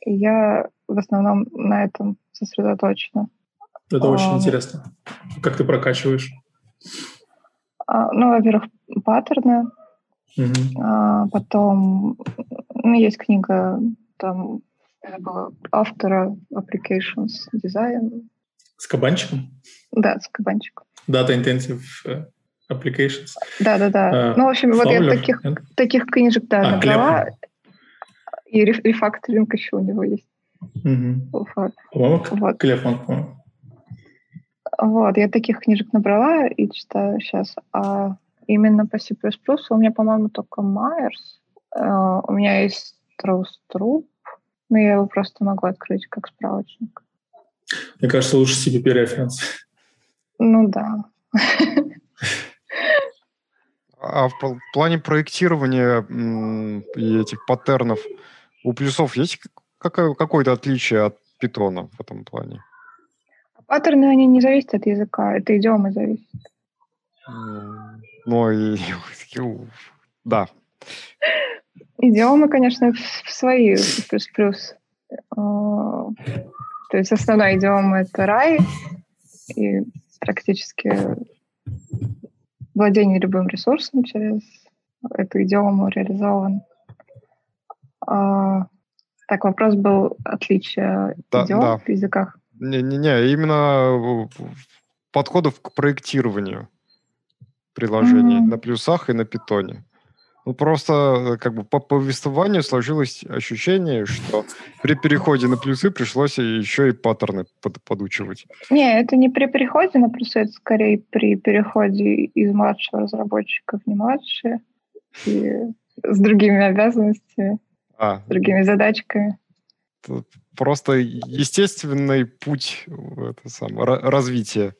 и я в основном на этом сосредоточена. Это а, очень интересно. Как ты прокачиваешь? А, ну, во-первых, паттерны. Угу. А, потом, ну, есть книга там это было автора applications design. С кабанчиком? Да, с кабанчиком. Data Intensive э, Applications. Да, да, да. А, ну, в общем, Fowler, вот я таких, таких книжек, да, а, набрала. Клепман. И рефакторинг еще у него есть. Угу. По-моему, вот. Клепман, по-моему. Вот, я таких книжек набрала и читаю сейчас. А именно по C++ у меня, по-моему, только Майерс. Uh, у меня есть Троуструп, но я его просто могу открыть как справочник. Мне кажется, лучше CPP референс. Ну да. А в плане проектирования и этих паттернов у плюсов есть какое-то отличие от питона в этом плане? Паттерны, они не зависят от языка, это идиомы зависят. Ну и... <laughs> Да. Идиомы, конечно, свои плюс-плюс. А, то есть основной идиома — это рай, и практически владение любым ресурсом через эту идиому реализован. А, так, вопрос был отличие да, идиом да. в языках. Не-не-не, именно подходов к проектированию приложений mm-hmm. на плюсах и на питоне. Ну, просто э, как бы по повествованию сложилось ощущение, что при переходе на плюсы пришлось еще и паттерны под, подучивать. Не, это не при переходе на плюсы, это скорее при переходе из младшего разработчика в не младшие, и с другими обязанностями, а. с другими задачками. Тут просто естественный путь это самое, развития.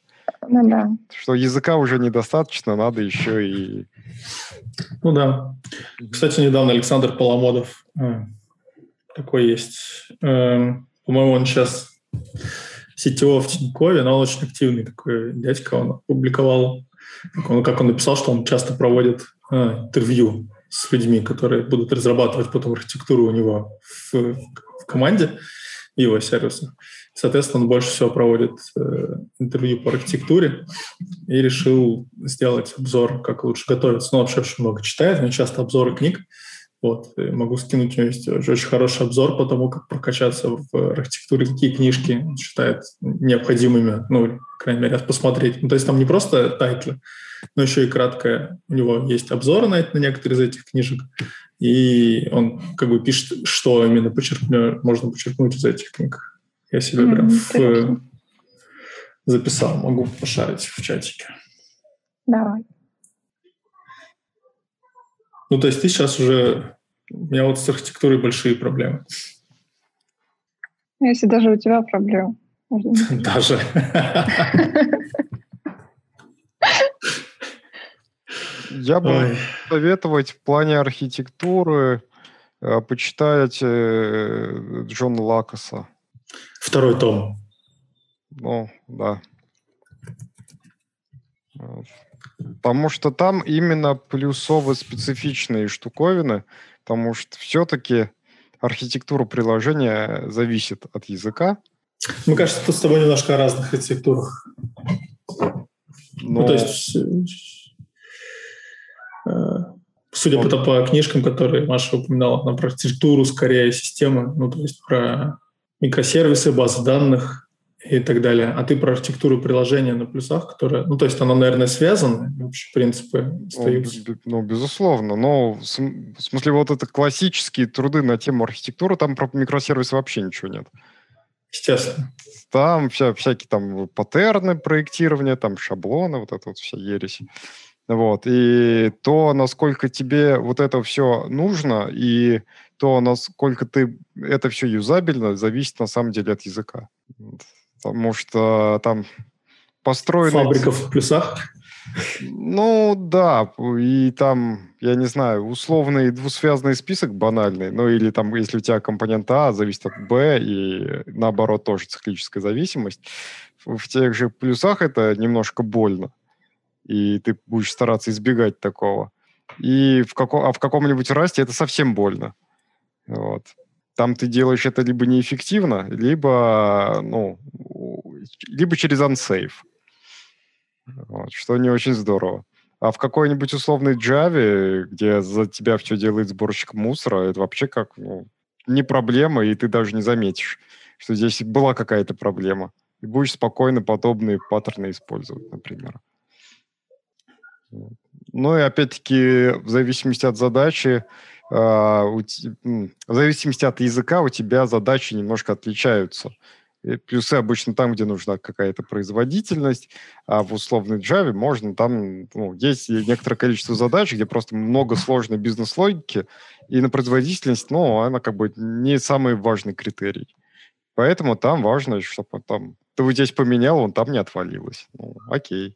Ну да. Что языка уже недостаточно, надо еще и... Ну да. Кстати, недавно Александр Поломодов э, такой есть. Э, по-моему, он сейчас сетево в Тинькове, но он очень активный такой дядька. Он публиковал, как он, как он написал, что он часто проводит э, интервью с людьми, которые будут разрабатывать потом архитектуру у него в, в команде его сервиса. Соответственно, он больше всего проводит э, интервью по архитектуре и решил сделать обзор, как лучше готовиться. Ну, вообще очень много читает, но часто обзоры книг. Вот, могу скинуть, у него есть очень хороший обзор по тому, как прокачаться в архитектуре, какие книжки он считает необходимыми, ну, по крайней мере, посмотреть. Ну, то есть там не просто тайтлы, но еще и краткое. У него есть обзоры на, на некоторые из этих книжек, и он как бы пишет, что именно подчеркну, можно подчеркнуть из этих книг. Я себе mm-hmm, прям в... записал, могу пошарить в чатике. Давай. Ну, то есть ты сейчас уже... У меня вот с архитектурой большие проблемы. Если даже у тебя проблемы. <laughs> Даже. Я бы советовать в плане архитектуры э, почитать э, Джона Лакоса. Второй том. Ну, да. Потому что там именно плюсово-специфичные штуковины, потому что все-таки архитектура приложения зависит от языка. Мне кажется, тут с тобой немножко о разных архитектурах. Но... Ну, то есть, э, судя по, по книжкам, которые Маша упоминала, на про архитектуру скорее системы, ну, то есть про микросервисы, базы данных, и так далее. А ты про архитектуру приложения на плюсах, которая, ну, то есть оно, наверное, связано, вообще принципы остаются. Ну, ну, безусловно. Но в смысле вот это классические труды на тему архитектуры, там про микросервисы вообще ничего нет. Естественно. Там вся, всякие там паттерны проектирования, там шаблоны, вот это вот вся ересь. Вот. И то, насколько тебе вот это все нужно, и то, насколько ты это все юзабельно, зависит на самом деле от языка потому что там построены... Фабрика в плюсах? Ну, да, и там, я не знаю, условный двусвязанный список банальный, ну или там, если у тебя компонент А зависит от Б, и наоборот тоже циклическая зависимость, в тех же плюсах это немножко больно, и ты будешь стараться избегать такого. И в каком, а в каком-нибудь расте это совсем больно. Вот. Там ты делаешь это либо неэффективно, либо, ну, либо через unsafe. Вот, что не очень здорово. А в какой-нибудь условной Java, где за тебя все делает сборщик мусора, это вообще как ну, не проблема, и ты даже не заметишь, что здесь была какая-то проблема. И будешь спокойно подобные паттерны использовать, например. Ну и опять-таки, в зависимости от задачи, в зависимости от языка у тебя задачи немножко отличаются. И плюсы обычно там, где нужна какая-то производительность, а в условной Java можно там, ну, есть некоторое количество задач, где просто много сложной бизнес-логики, и на производительность, ну, она как бы не самый важный критерий. Поэтому там важно, чтобы там ты вот здесь поменял, он там не отвалилось. Ну, окей.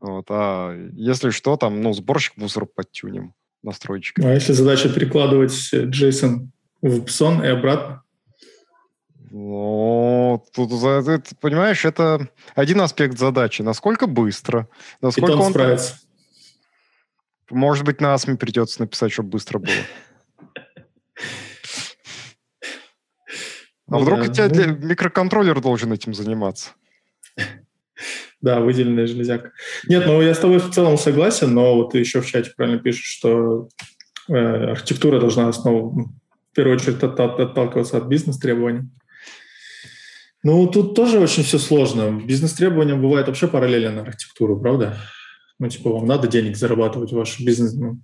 Вот, а если что, там, ну, сборщик мусора подтюнем настройчиками. А если задача перекладывать JSON в Python и обратно? Ну, тут, ты, понимаешь, это один аспект задачи. Насколько быстро, насколько Python он... справится. Может быть, на ASME придется написать, чтобы быстро было. <laughs> А вдруг у тебя ну. микроконтроллер должен этим заниматься? Да, выделенная железяка. Нет, ну я с тобой в целом согласен, но вот ты еще в чате правильно пишешь, что э, архитектура должна основу, в первую очередь от, от, отталкиваться от бизнес-требований. Ну, тут тоже очень все сложно. Бизнес-требования бывают вообще параллельно на архитектуру, правда? Ну, типа, вам надо денег зарабатывать, ваш бизнес, ну,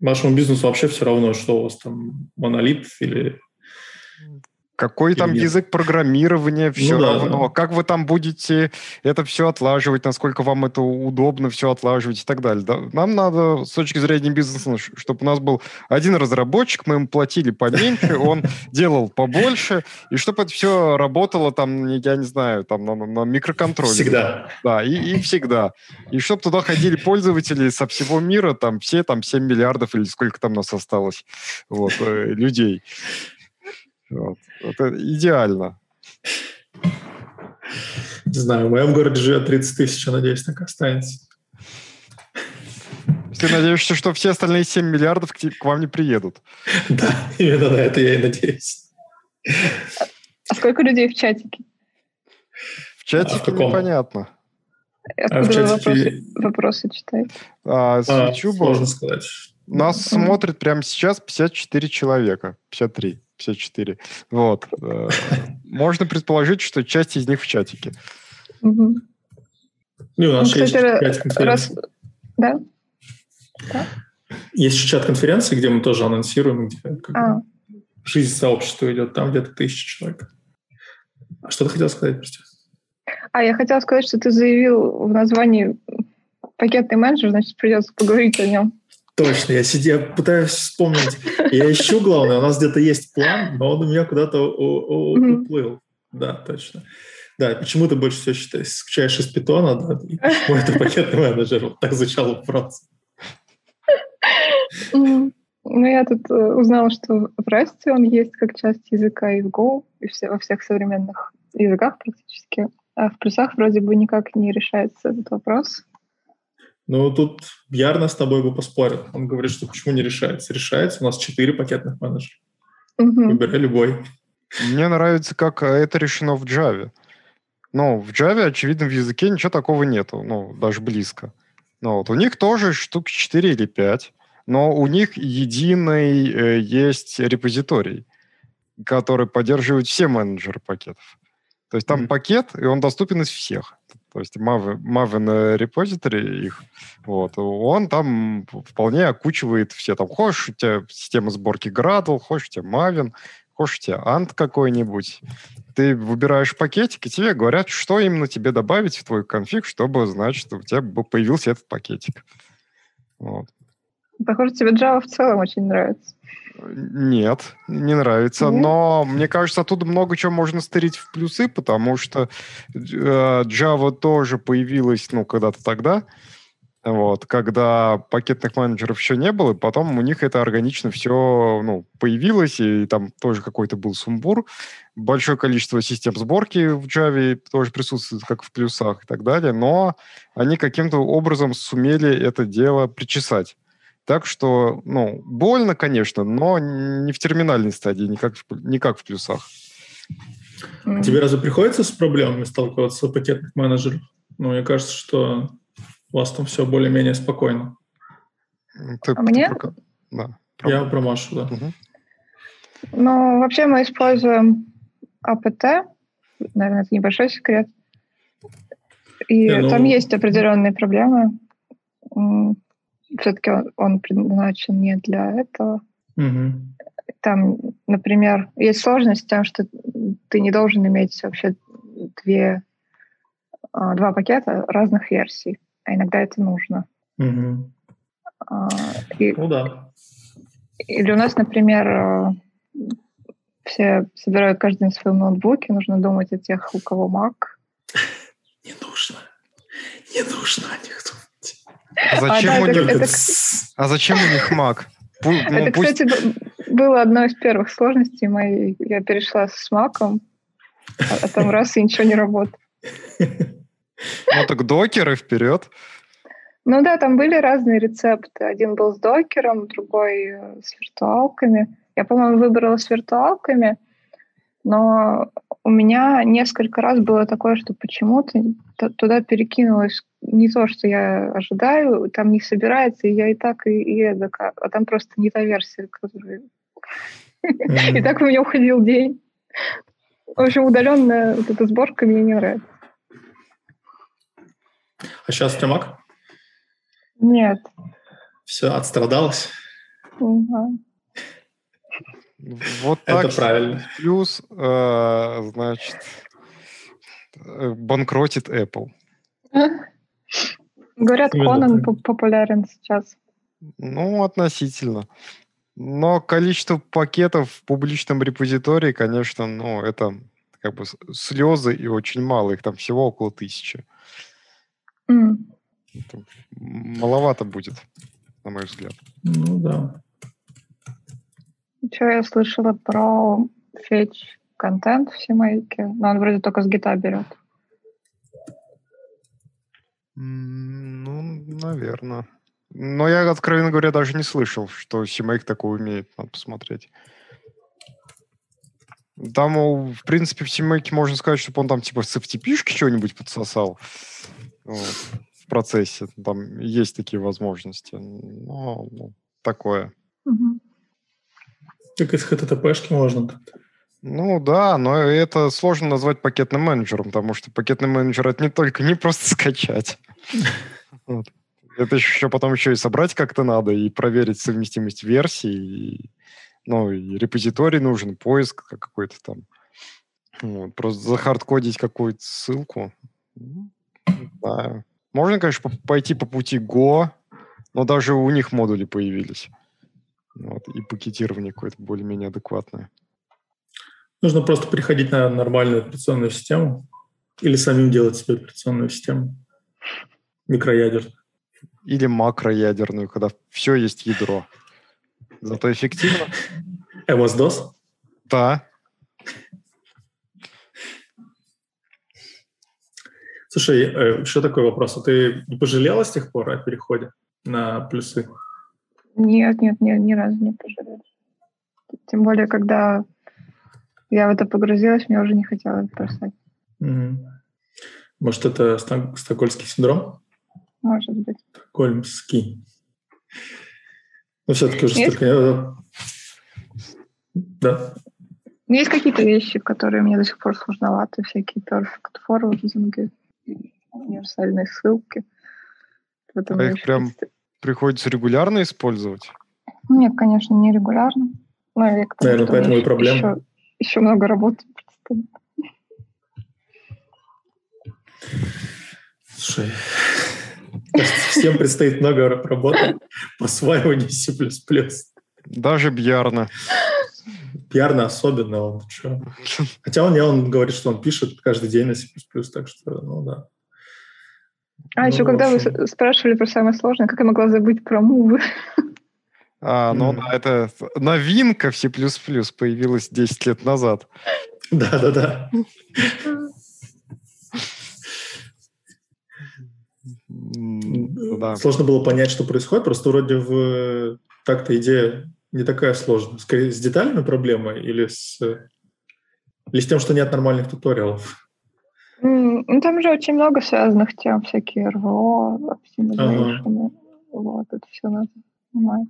вашему бизнесу вообще все равно, что у вас там монолит или какой там нет. язык программирования, все ну, равно. Да. Как вы там будете это все отлаживать, насколько вам это удобно все отлаживать и так далее. Да? Нам надо с точки зрения бизнеса, чтобы у нас был один разработчик, мы ему платили поменьше, <laughs> он делал побольше, и чтобы это все работало там, я не знаю, там на, на микроконтроле. Всегда. Да, и, и всегда. И чтобы туда ходили пользователи со всего мира, там все там 7 миллиардов или сколько там нас осталось вот, э, людей. Вот. Это идеально. Не знаю, в моем городе живет 30 тысяч, я надеюсь, так останется. Ты надеешься, что все остальные 7 миллиардов к, к вам не приедут? <laughs> Да, именно на это я и надеюсь. А сколько людей в чатике? В чатике а в непонятно. Откуда а в чатике... вопросы, вопросы читать? А, с а, YouTube сложно сказать. Нас смотрит прямо сейчас 54 человека. 53. 54. Вот. Э, можно предположить, что часть из них в чатике. Угу. Ну, у нас ну, есть кстати, раз... Да? да? Есть чат конференции, где мы тоже анонсируем, где как а. жизнь сообщества идет, там где-то тысяча человек. А что ты хотел сказать, прости? А, я хотела сказать, что ты заявил в названии пакетный менеджер, значит, придется поговорить о нем. Точно, я сидел, пытаюсь вспомнить. Я ищу, главное, у нас где-то есть план, но он у меня куда-то уплыл. Да, точно. Да, почему ты больше всего считаешь, скучаешь из питона, да, мой это <laughs> пакетный менеджер, вот так звучал вопрос. Ну, я тут э, узнала, что в Расте он есть как часть языка и в Go, и все, во всех современных языках практически. А в плюсах вроде бы никак не решается этот вопрос. Ну, тут Бьярна с тобой бы поспорил. Он говорит, что почему не решается. Решается. У нас четыре пакетных менеджера. Угу. Выбирай любой. Мне нравится, как это решено в Java. Ну, в Java, очевидно, в языке ничего такого нету, ну, даже близко. Ну, вот у них тоже штук 4 или 5, но у них единый э, есть репозиторий, который поддерживает все менеджеры пакетов. То есть там mm-hmm. пакет, и он доступен из всех. То есть Maven, Maven репозиторий их, вот, он там вполне окучивает все. Там хочешь, у тебя система сборки Gradle, хочешь, у тебя Maven, хочешь, у тебя Ant какой-нибудь. Ты выбираешь пакетик, и тебе говорят, что именно тебе добавить в твой конфиг, чтобы, значит, у тебя появился этот пакетик. Вот. Похоже, тебе Java в целом очень нравится. Нет, не нравится. Нет? Но мне кажется, оттуда много чего можно стырить в плюсы, потому что э, Java тоже появилась, ну, когда-то тогда, вот, когда пакетных менеджеров еще не было, и потом у них это органично все ну, появилось, и там тоже какой-то был сумбур. Большое количество систем сборки в Java тоже присутствует, как в плюсах и так далее, но они каким-то образом сумели это дело причесать. Так что, ну, больно, конечно, но не в терминальной стадии, не как в, не как в плюсах. А тебе разве приходится с проблемами сталкиваться пакетных менеджеров? Ну, мне кажется, что у вас там все более-менее спокойно. Ты, а мне? Про... Да. Про... Я про Машу, да. Угу. Ну, вообще мы используем АПТ, наверное, это небольшой секрет. И Не, ну... там есть определенные проблемы все-таки он, он предназначен не для этого. Угу. Там, например, есть сложность в том, что ты не должен иметь вообще две, а, два пакета разных версий, а иногда это нужно. Угу. И, ну да. Или у нас, например, а, все собирают каждый на своем ноутбуке, нужно думать о тех, у кого Mac. <laughs> Не нужно. Не нужно о них а зачем, а, у, них... это... а зачем у них Mac? <laughs> Ну, это, пусть... кстати, было одной из первых сложностей моей. Я перешла с маком, а, а там раз и ничего не работает. <laughs> Ну так докеры вперед. Ну да, там были разные рецепты. Один был с докером, другой э, с виртуалками. Я, по-моему, выбрала с виртуалками, но у меня несколько раз было такое, что почему-то туда перекинулось не то, что я ожидаю, там не собирается, и я и так, и, и это, а там просто не та версия, которая... <laughs> И так у меня уходил день. В общем, удаленная вот эта сборка мне не нравится. А сейчас у тебя Mac? Нет. Все, отстрадалась? Угу. Вот так. Это правильно. Плюс, э, значит, э, банкротит Apple. <laughs> Говорят, Конан популярен сейчас. Ну, относительно. Но количество пакетов в публичном репозитории, конечно, ну, это как бы слезы и очень мало. Их там всего около тысячи. Mm. маловато будет, на мой взгляд. Ну да. Что я слышала про фетч контент в Симейке, но он вроде только с гита берет. Ну, наверное. Но я, откровенно говоря, даже не слышал, что Симейк такое умеет. Надо посмотреть. Там, в принципе, в Симейке можно сказать, чтобы он там типа с FTP-шки что-нибудь подсосал вот, в процессе. Там есть такие возможности. Но ну, такое. Угу. Так из HTTP-шки можно ну да, но это сложно назвать пакетным менеджером, потому что пакетный менеджер это не только не просто скачать. Это еще потом еще и собрать как-то надо, и проверить совместимость версий, ну, и репозиторий нужен, поиск какой-то там. Вот, просто захардкодить какую-то ссылку. Да. Можно, конечно, пойти по пути Go, но даже у них модули появились. Вот, и пакетирование какое-то более-менее адекватное. Нужно просто переходить на нормальную операционную систему или самим делать себе операционную систему микроядерную. Или макроядерную, когда все есть ядро. Зато эффективно. MS-DOS? Да. Слушай, э, еще такой вопрос. А ты не пожалела с тех пор о переходе на плюсы? Нет, нет, ни, ни разу не пожалела. Тем более, когда я в это погрузилась, мне уже не хотелось бросать. Может, это стокгольмский синдром? Может быть. Стокгольмский. Но все-таки уже Есть... столько... Да. Есть какие-то вещи, которые мне до сих пор сложноваты, всякие perfect forwarding, универсальные ссылки. а их прям есть... приходится регулярно использовать? Нет, конечно, не регулярно. Но я к тому, Наверное, поэтому и проблема. Еще, еще много работы предстоит. Слушай, <laughs> всем предстоит много работы по осваиванию C++. Даже Бьярна. Бьярна особенно. Он, что? <laughs> Хотя он, он говорит, что он пишет каждый день на C++, так что, ну да. А ну, еще когда общем... вы спрашивали про самое сложное, как я могла забыть про мувы? А, ну mm. это новинка в C++ появилась 10 лет назад. <laughs> Да-да-да. Да. Сложно было понять, что происходит, просто вроде в так-то идея не такая сложная. Скорее, с деталями проблема или с, или с тем, что нет нормальных туториалов? Ну, там же очень много связанных тем, всякие РВО, ага. Вот, это все надо понимать.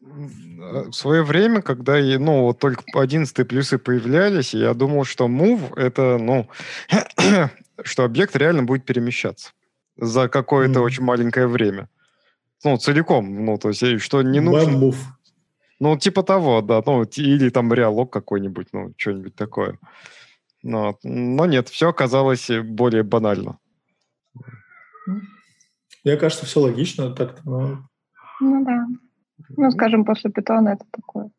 В свое время, когда ну, вот только 11 плюсы появлялись, я думал, что move — это, ну, <clears throat> что объект реально будет перемещаться за какое-то mm. очень маленькое время. Ну, целиком, ну, то есть, что не нужно... Move. Ну, типа того, да, ну, или там реалог какой-нибудь, ну, что-нибудь такое. Но, но нет, все оказалось более банально. Мне кажется, все логично так-то, но... Ну да. Ну, скажем, после питона это такое.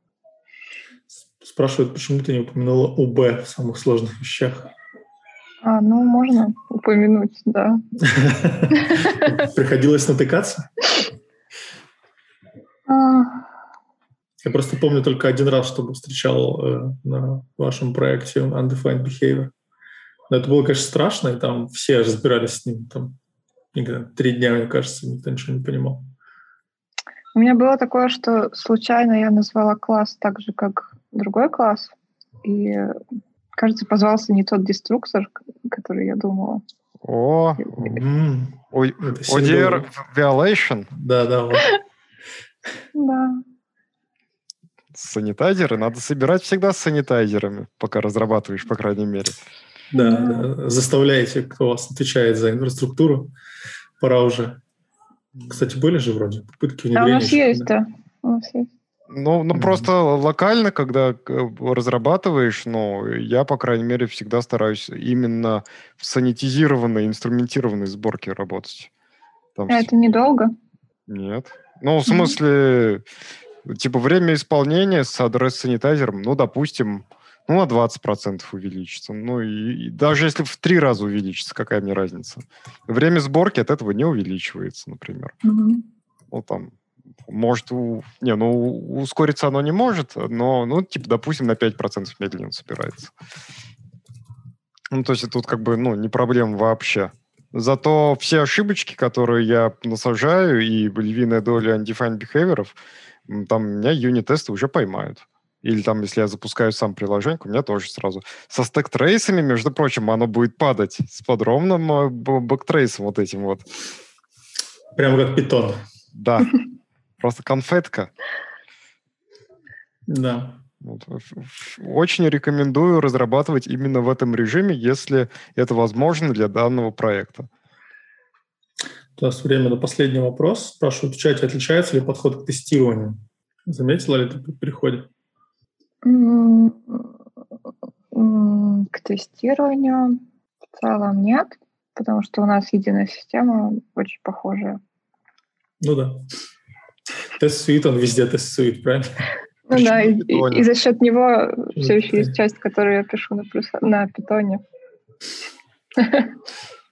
Спрашивают, почему ты не упомянула УБ в самых сложных вещах? А, ну, можно упомянуть, да. <laughs> Приходилось натыкаться? А. Я просто помню только один раз, чтобы встречал э, на вашем проекте Undefined Behavior. Но это было, конечно, страшно, и там все разбирались с ним. Там три дня, мне кажется, никто ничего не понимал. У меня было такое, что случайно я назвала класс так же, как другой класс, и, кажется, позвался не тот деструктор, который я думала. О, ODR violation? Да, да. Вот. Да. Санитайзеры надо собирать всегда с санитайзерами, пока разрабатываешь, по крайней мере. Да, да. заставляете, кто вас отвечает за инфраструктуру, пора уже кстати, были же вроде попытки внедрения. А у нас есть, да. У нас есть. Ну, ну mm-hmm. просто локально, когда разрабатываешь, ну, я, по крайней мере, всегда стараюсь именно в санитизированной, инструментированной сборке работать. Там а это недолго? Нет. Ну, в смысле, mm-hmm. типа, время исполнения с адрес-санитайзером, ну, допустим, ну, на 20% увеличится. Ну, и, и даже если в три раза увеличится, какая мне разница? Время сборки от этого не увеличивается, например. Mm-hmm. Ну, там, может, у... не, ну, ускориться оно не может, но, ну, типа, допустим, на 5% медленнее собирается. Ну, то есть тут как бы, ну, не проблема вообще. Зато все ошибочки, которые я насажаю, и львиная доля undefined behavior, там меня юнит-тесты уже поймают. Или там, если я запускаю сам приложение, у меня тоже сразу. Со стек-трейсами, между прочим, оно будет падать с подробным э, бэктрейсом вот этим вот. Прямо как питон. Да. <laughs> Просто конфетка. Да. Вот. Очень рекомендую разрабатывать именно в этом режиме, если это возможно для данного проекта. У нас время на последний вопрос. Спрашивают в чате, отличается ли подход к тестированию? Заметила ли ты при переходе? К тестированию в целом нет, потому что у нас единая система очень похожая. Ну да. Тест-суит, он везде тест-суит, правильно? Ну да, и, и, за счет него все еще есть часть, которую я пишу на, плюс, на питоне.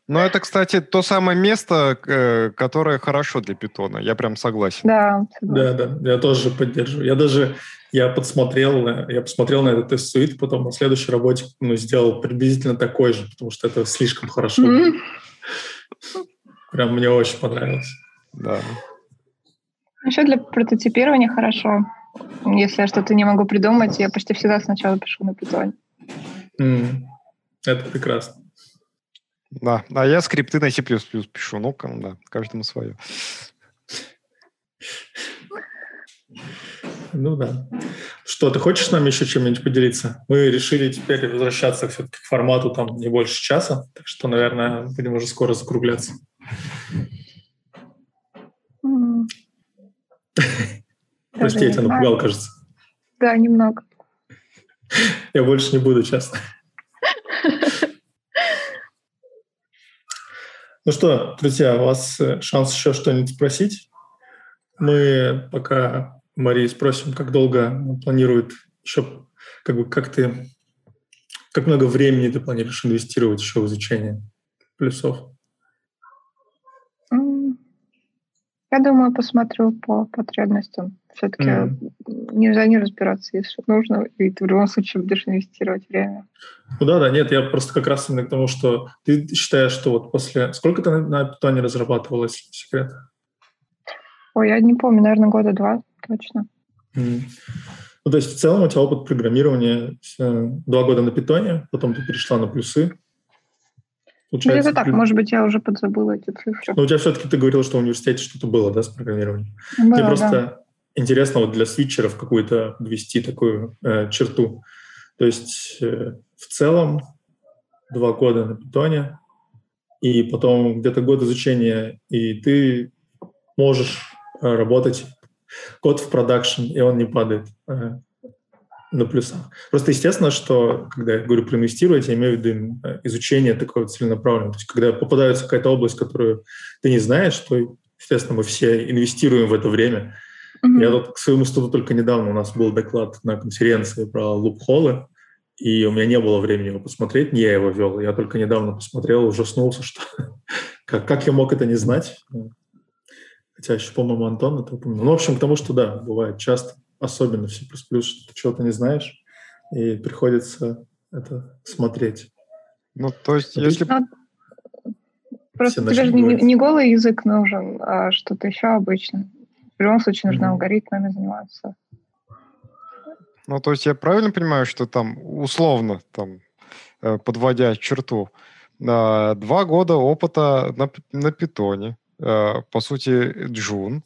Ну, это, кстати, то самое место, э, которое хорошо для питона. Я прям согласен. Да, да, да, я тоже поддерживаю. Я даже я подсмотрел, я посмотрел на этот тест-суит, потом на следующей работе ну, сделал приблизительно такой же, потому что это слишком хорошо. Mm-hmm. Прям мне очень понравилось. Да. Еще для прототипирования хорошо. Если я что-то не могу придумать, я почти всегда сначала пишу на питоне. Mm. Это прекрасно. Да, а я скрипты на C++ пишу. Ну, да, каждому свое. Ну да. Что, ты хочешь с нами еще чем-нибудь поделиться? Мы решили теперь возвращаться все-таки к формату там не больше часа, так что, наверное, будем уже скоро закругляться. Прости, я тебя напугал, кажется. Да, немного. Я больше не буду, честно. Ну что, друзья, у вас э, шанс еще что-нибудь спросить? Мы пока Марии спросим, как долго планирует еще, как бы, как ты, как много времени ты планируешь инвестировать еще в изучение плюсов? Я думаю, посмотрю по потребностям. Все-таки mm. нельзя не разбираться, если нужно, и ты в любом случае будешь инвестировать время. Ну да, да, нет, я просто как раз именно к тому, что ты считаешь, что вот после... Сколько ты на, питоне разрабатывалась, секрет? Ой, я не помню, наверное, года два точно. Mm. Ну, то есть в целом у тебя опыт программирования э, два года на питоне, потом ты перешла на плюсы, Получается, Где-то так, может быть, я уже подзабыла эти цифры. Но у тебя все-таки ты говорила, что в университете что-то было, да, с программированием? Было, Мне просто да. интересно вот для свитчеров какую-то ввести такую э, черту. То есть э, в целом два года на питоне, и потом где-то год изучения, и ты можешь э, работать код в продакшн, и он не падает. Э, на плюсах. Просто естественно, что когда я говорю про инвестировать, я имею в виду изучение такое целенаправленное. То есть когда попадается какая-то область, которую ты не знаешь, то, естественно, мы все инвестируем в это время. Mm-hmm. Я тут к своему студу только недавно, у нас был доклад на конференции про лупхолы, и у меня не было времени его посмотреть, не я его вел, я только недавно посмотрел, ужаснулся, что <laughs> как, как я мог это не знать. Хотя еще, по-моему, Антон это упомянул. Ну, в общем, к тому, что да, бывает часто особенно в C++, что ты чего-то не знаешь, и приходится это смотреть. Ну, то есть, если... Ну, просто тебе же не, не голый язык нужен, а что-то еще обычно. В любом случае нужно mm-hmm. алгоритмами заниматься. Ну, то есть я правильно понимаю, что там условно, там, э, подводя черту, два года опыта на, на питоне, э, по сути, джун,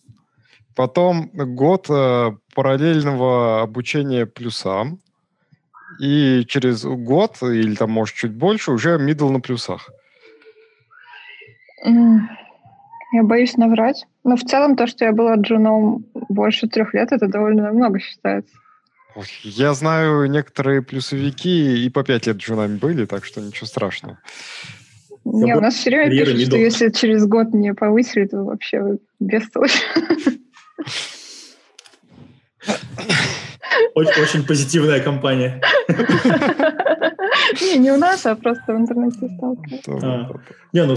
Потом год э, параллельного обучения плюсам. И через год, или там, может, чуть больше, уже middle на плюсах. Я боюсь наврать. Но в целом то, что я была джуном больше трех лет, это довольно много считается. Я знаю, некоторые плюсовики и по пять лет джунами были, так что ничего страшного. Не, у нас все время пишут, что если через год не повысили, то вообще бестолочь. <laughs> Очень, очень позитивная компания. Не, не у нас, а просто в интернете сталкиваюсь. А, не, ну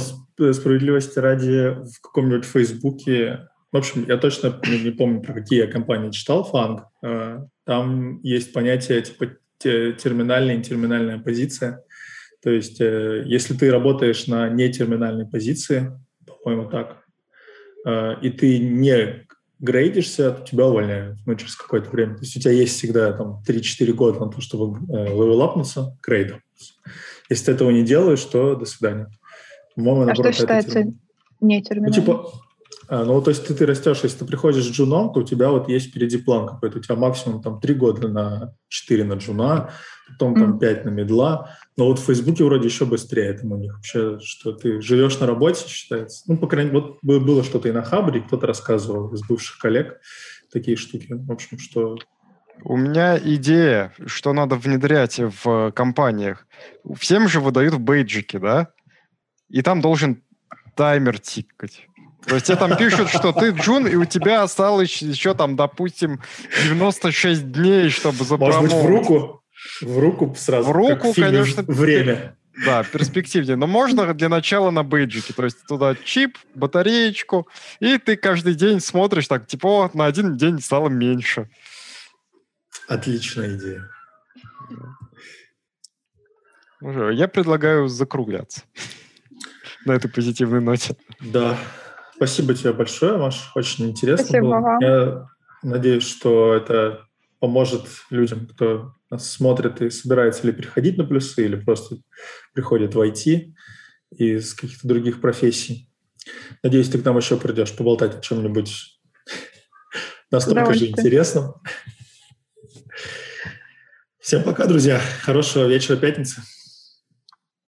справедливости ради в каком-нибудь Фейсбуке в общем, я точно не, не помню, про какие я компании читал фанг. Э, там есть понятие типа терминальная и терминальная позиция. То есть, э, если ты работаешь на нетерминальной позиции, по-моему, так, и ты не грейдишься, то тебя увольняют ну, через какое-то время. То есть у тебя есть всегда там 3-4 года на то, чтобы э, левелапнуться грейдом. Если ты этого не делаешь, то до свидания. По-моему, а наоборот, что считается не терминально? Ну, типа, ну, то есть ты, ты растешь, если ты приходишь с джуном, то у тебя вот есть впереди план какой-то. У тебя максимум там 3 года на 4 на джуна, потом там 5 на медла. Но вот в Фейсбуке вроде еще быстрее этому у них вообще, что ты живешь на работе, считается. Ну, по крайней мере, вот было что-то и на Хабре, кто-то рассказывал из бывших коллег такие штуки. В общем, что... У меня идея, что надо внедрять в компаниях. Всем же выдают бейджики, да? И там должен таймер тикать. То есть тебе там пишут, что ты Джун, и у тебя осталось еще там, допустим, 96 дней, чтобы запромовать. Может быть, в руку? В руку сразу, В руку, как в конечно. «Время». Да, перспективнее. Но можно для начала на бейджике. То есть туда чип, батареечку, и ты каждый день смотришь так, типа, на один день стало меньше. Отличная идея. Уже, я предлагаю закругляться на этой позитивной ноте. Да. Спасибо тебе большое, Маш. Очень интересно Спасибо было. вам. Я надеюсь, что это поможет людям, кто нас смотрит и собирается ли переходить на плюсы, или просто приходит в IT из каких-то других профессий. Надеюсь, ты к нам еще придешь поболтать о чем-нибудь настолько же интересном. Всем пока, друзья. Хорошего вечера пятницы.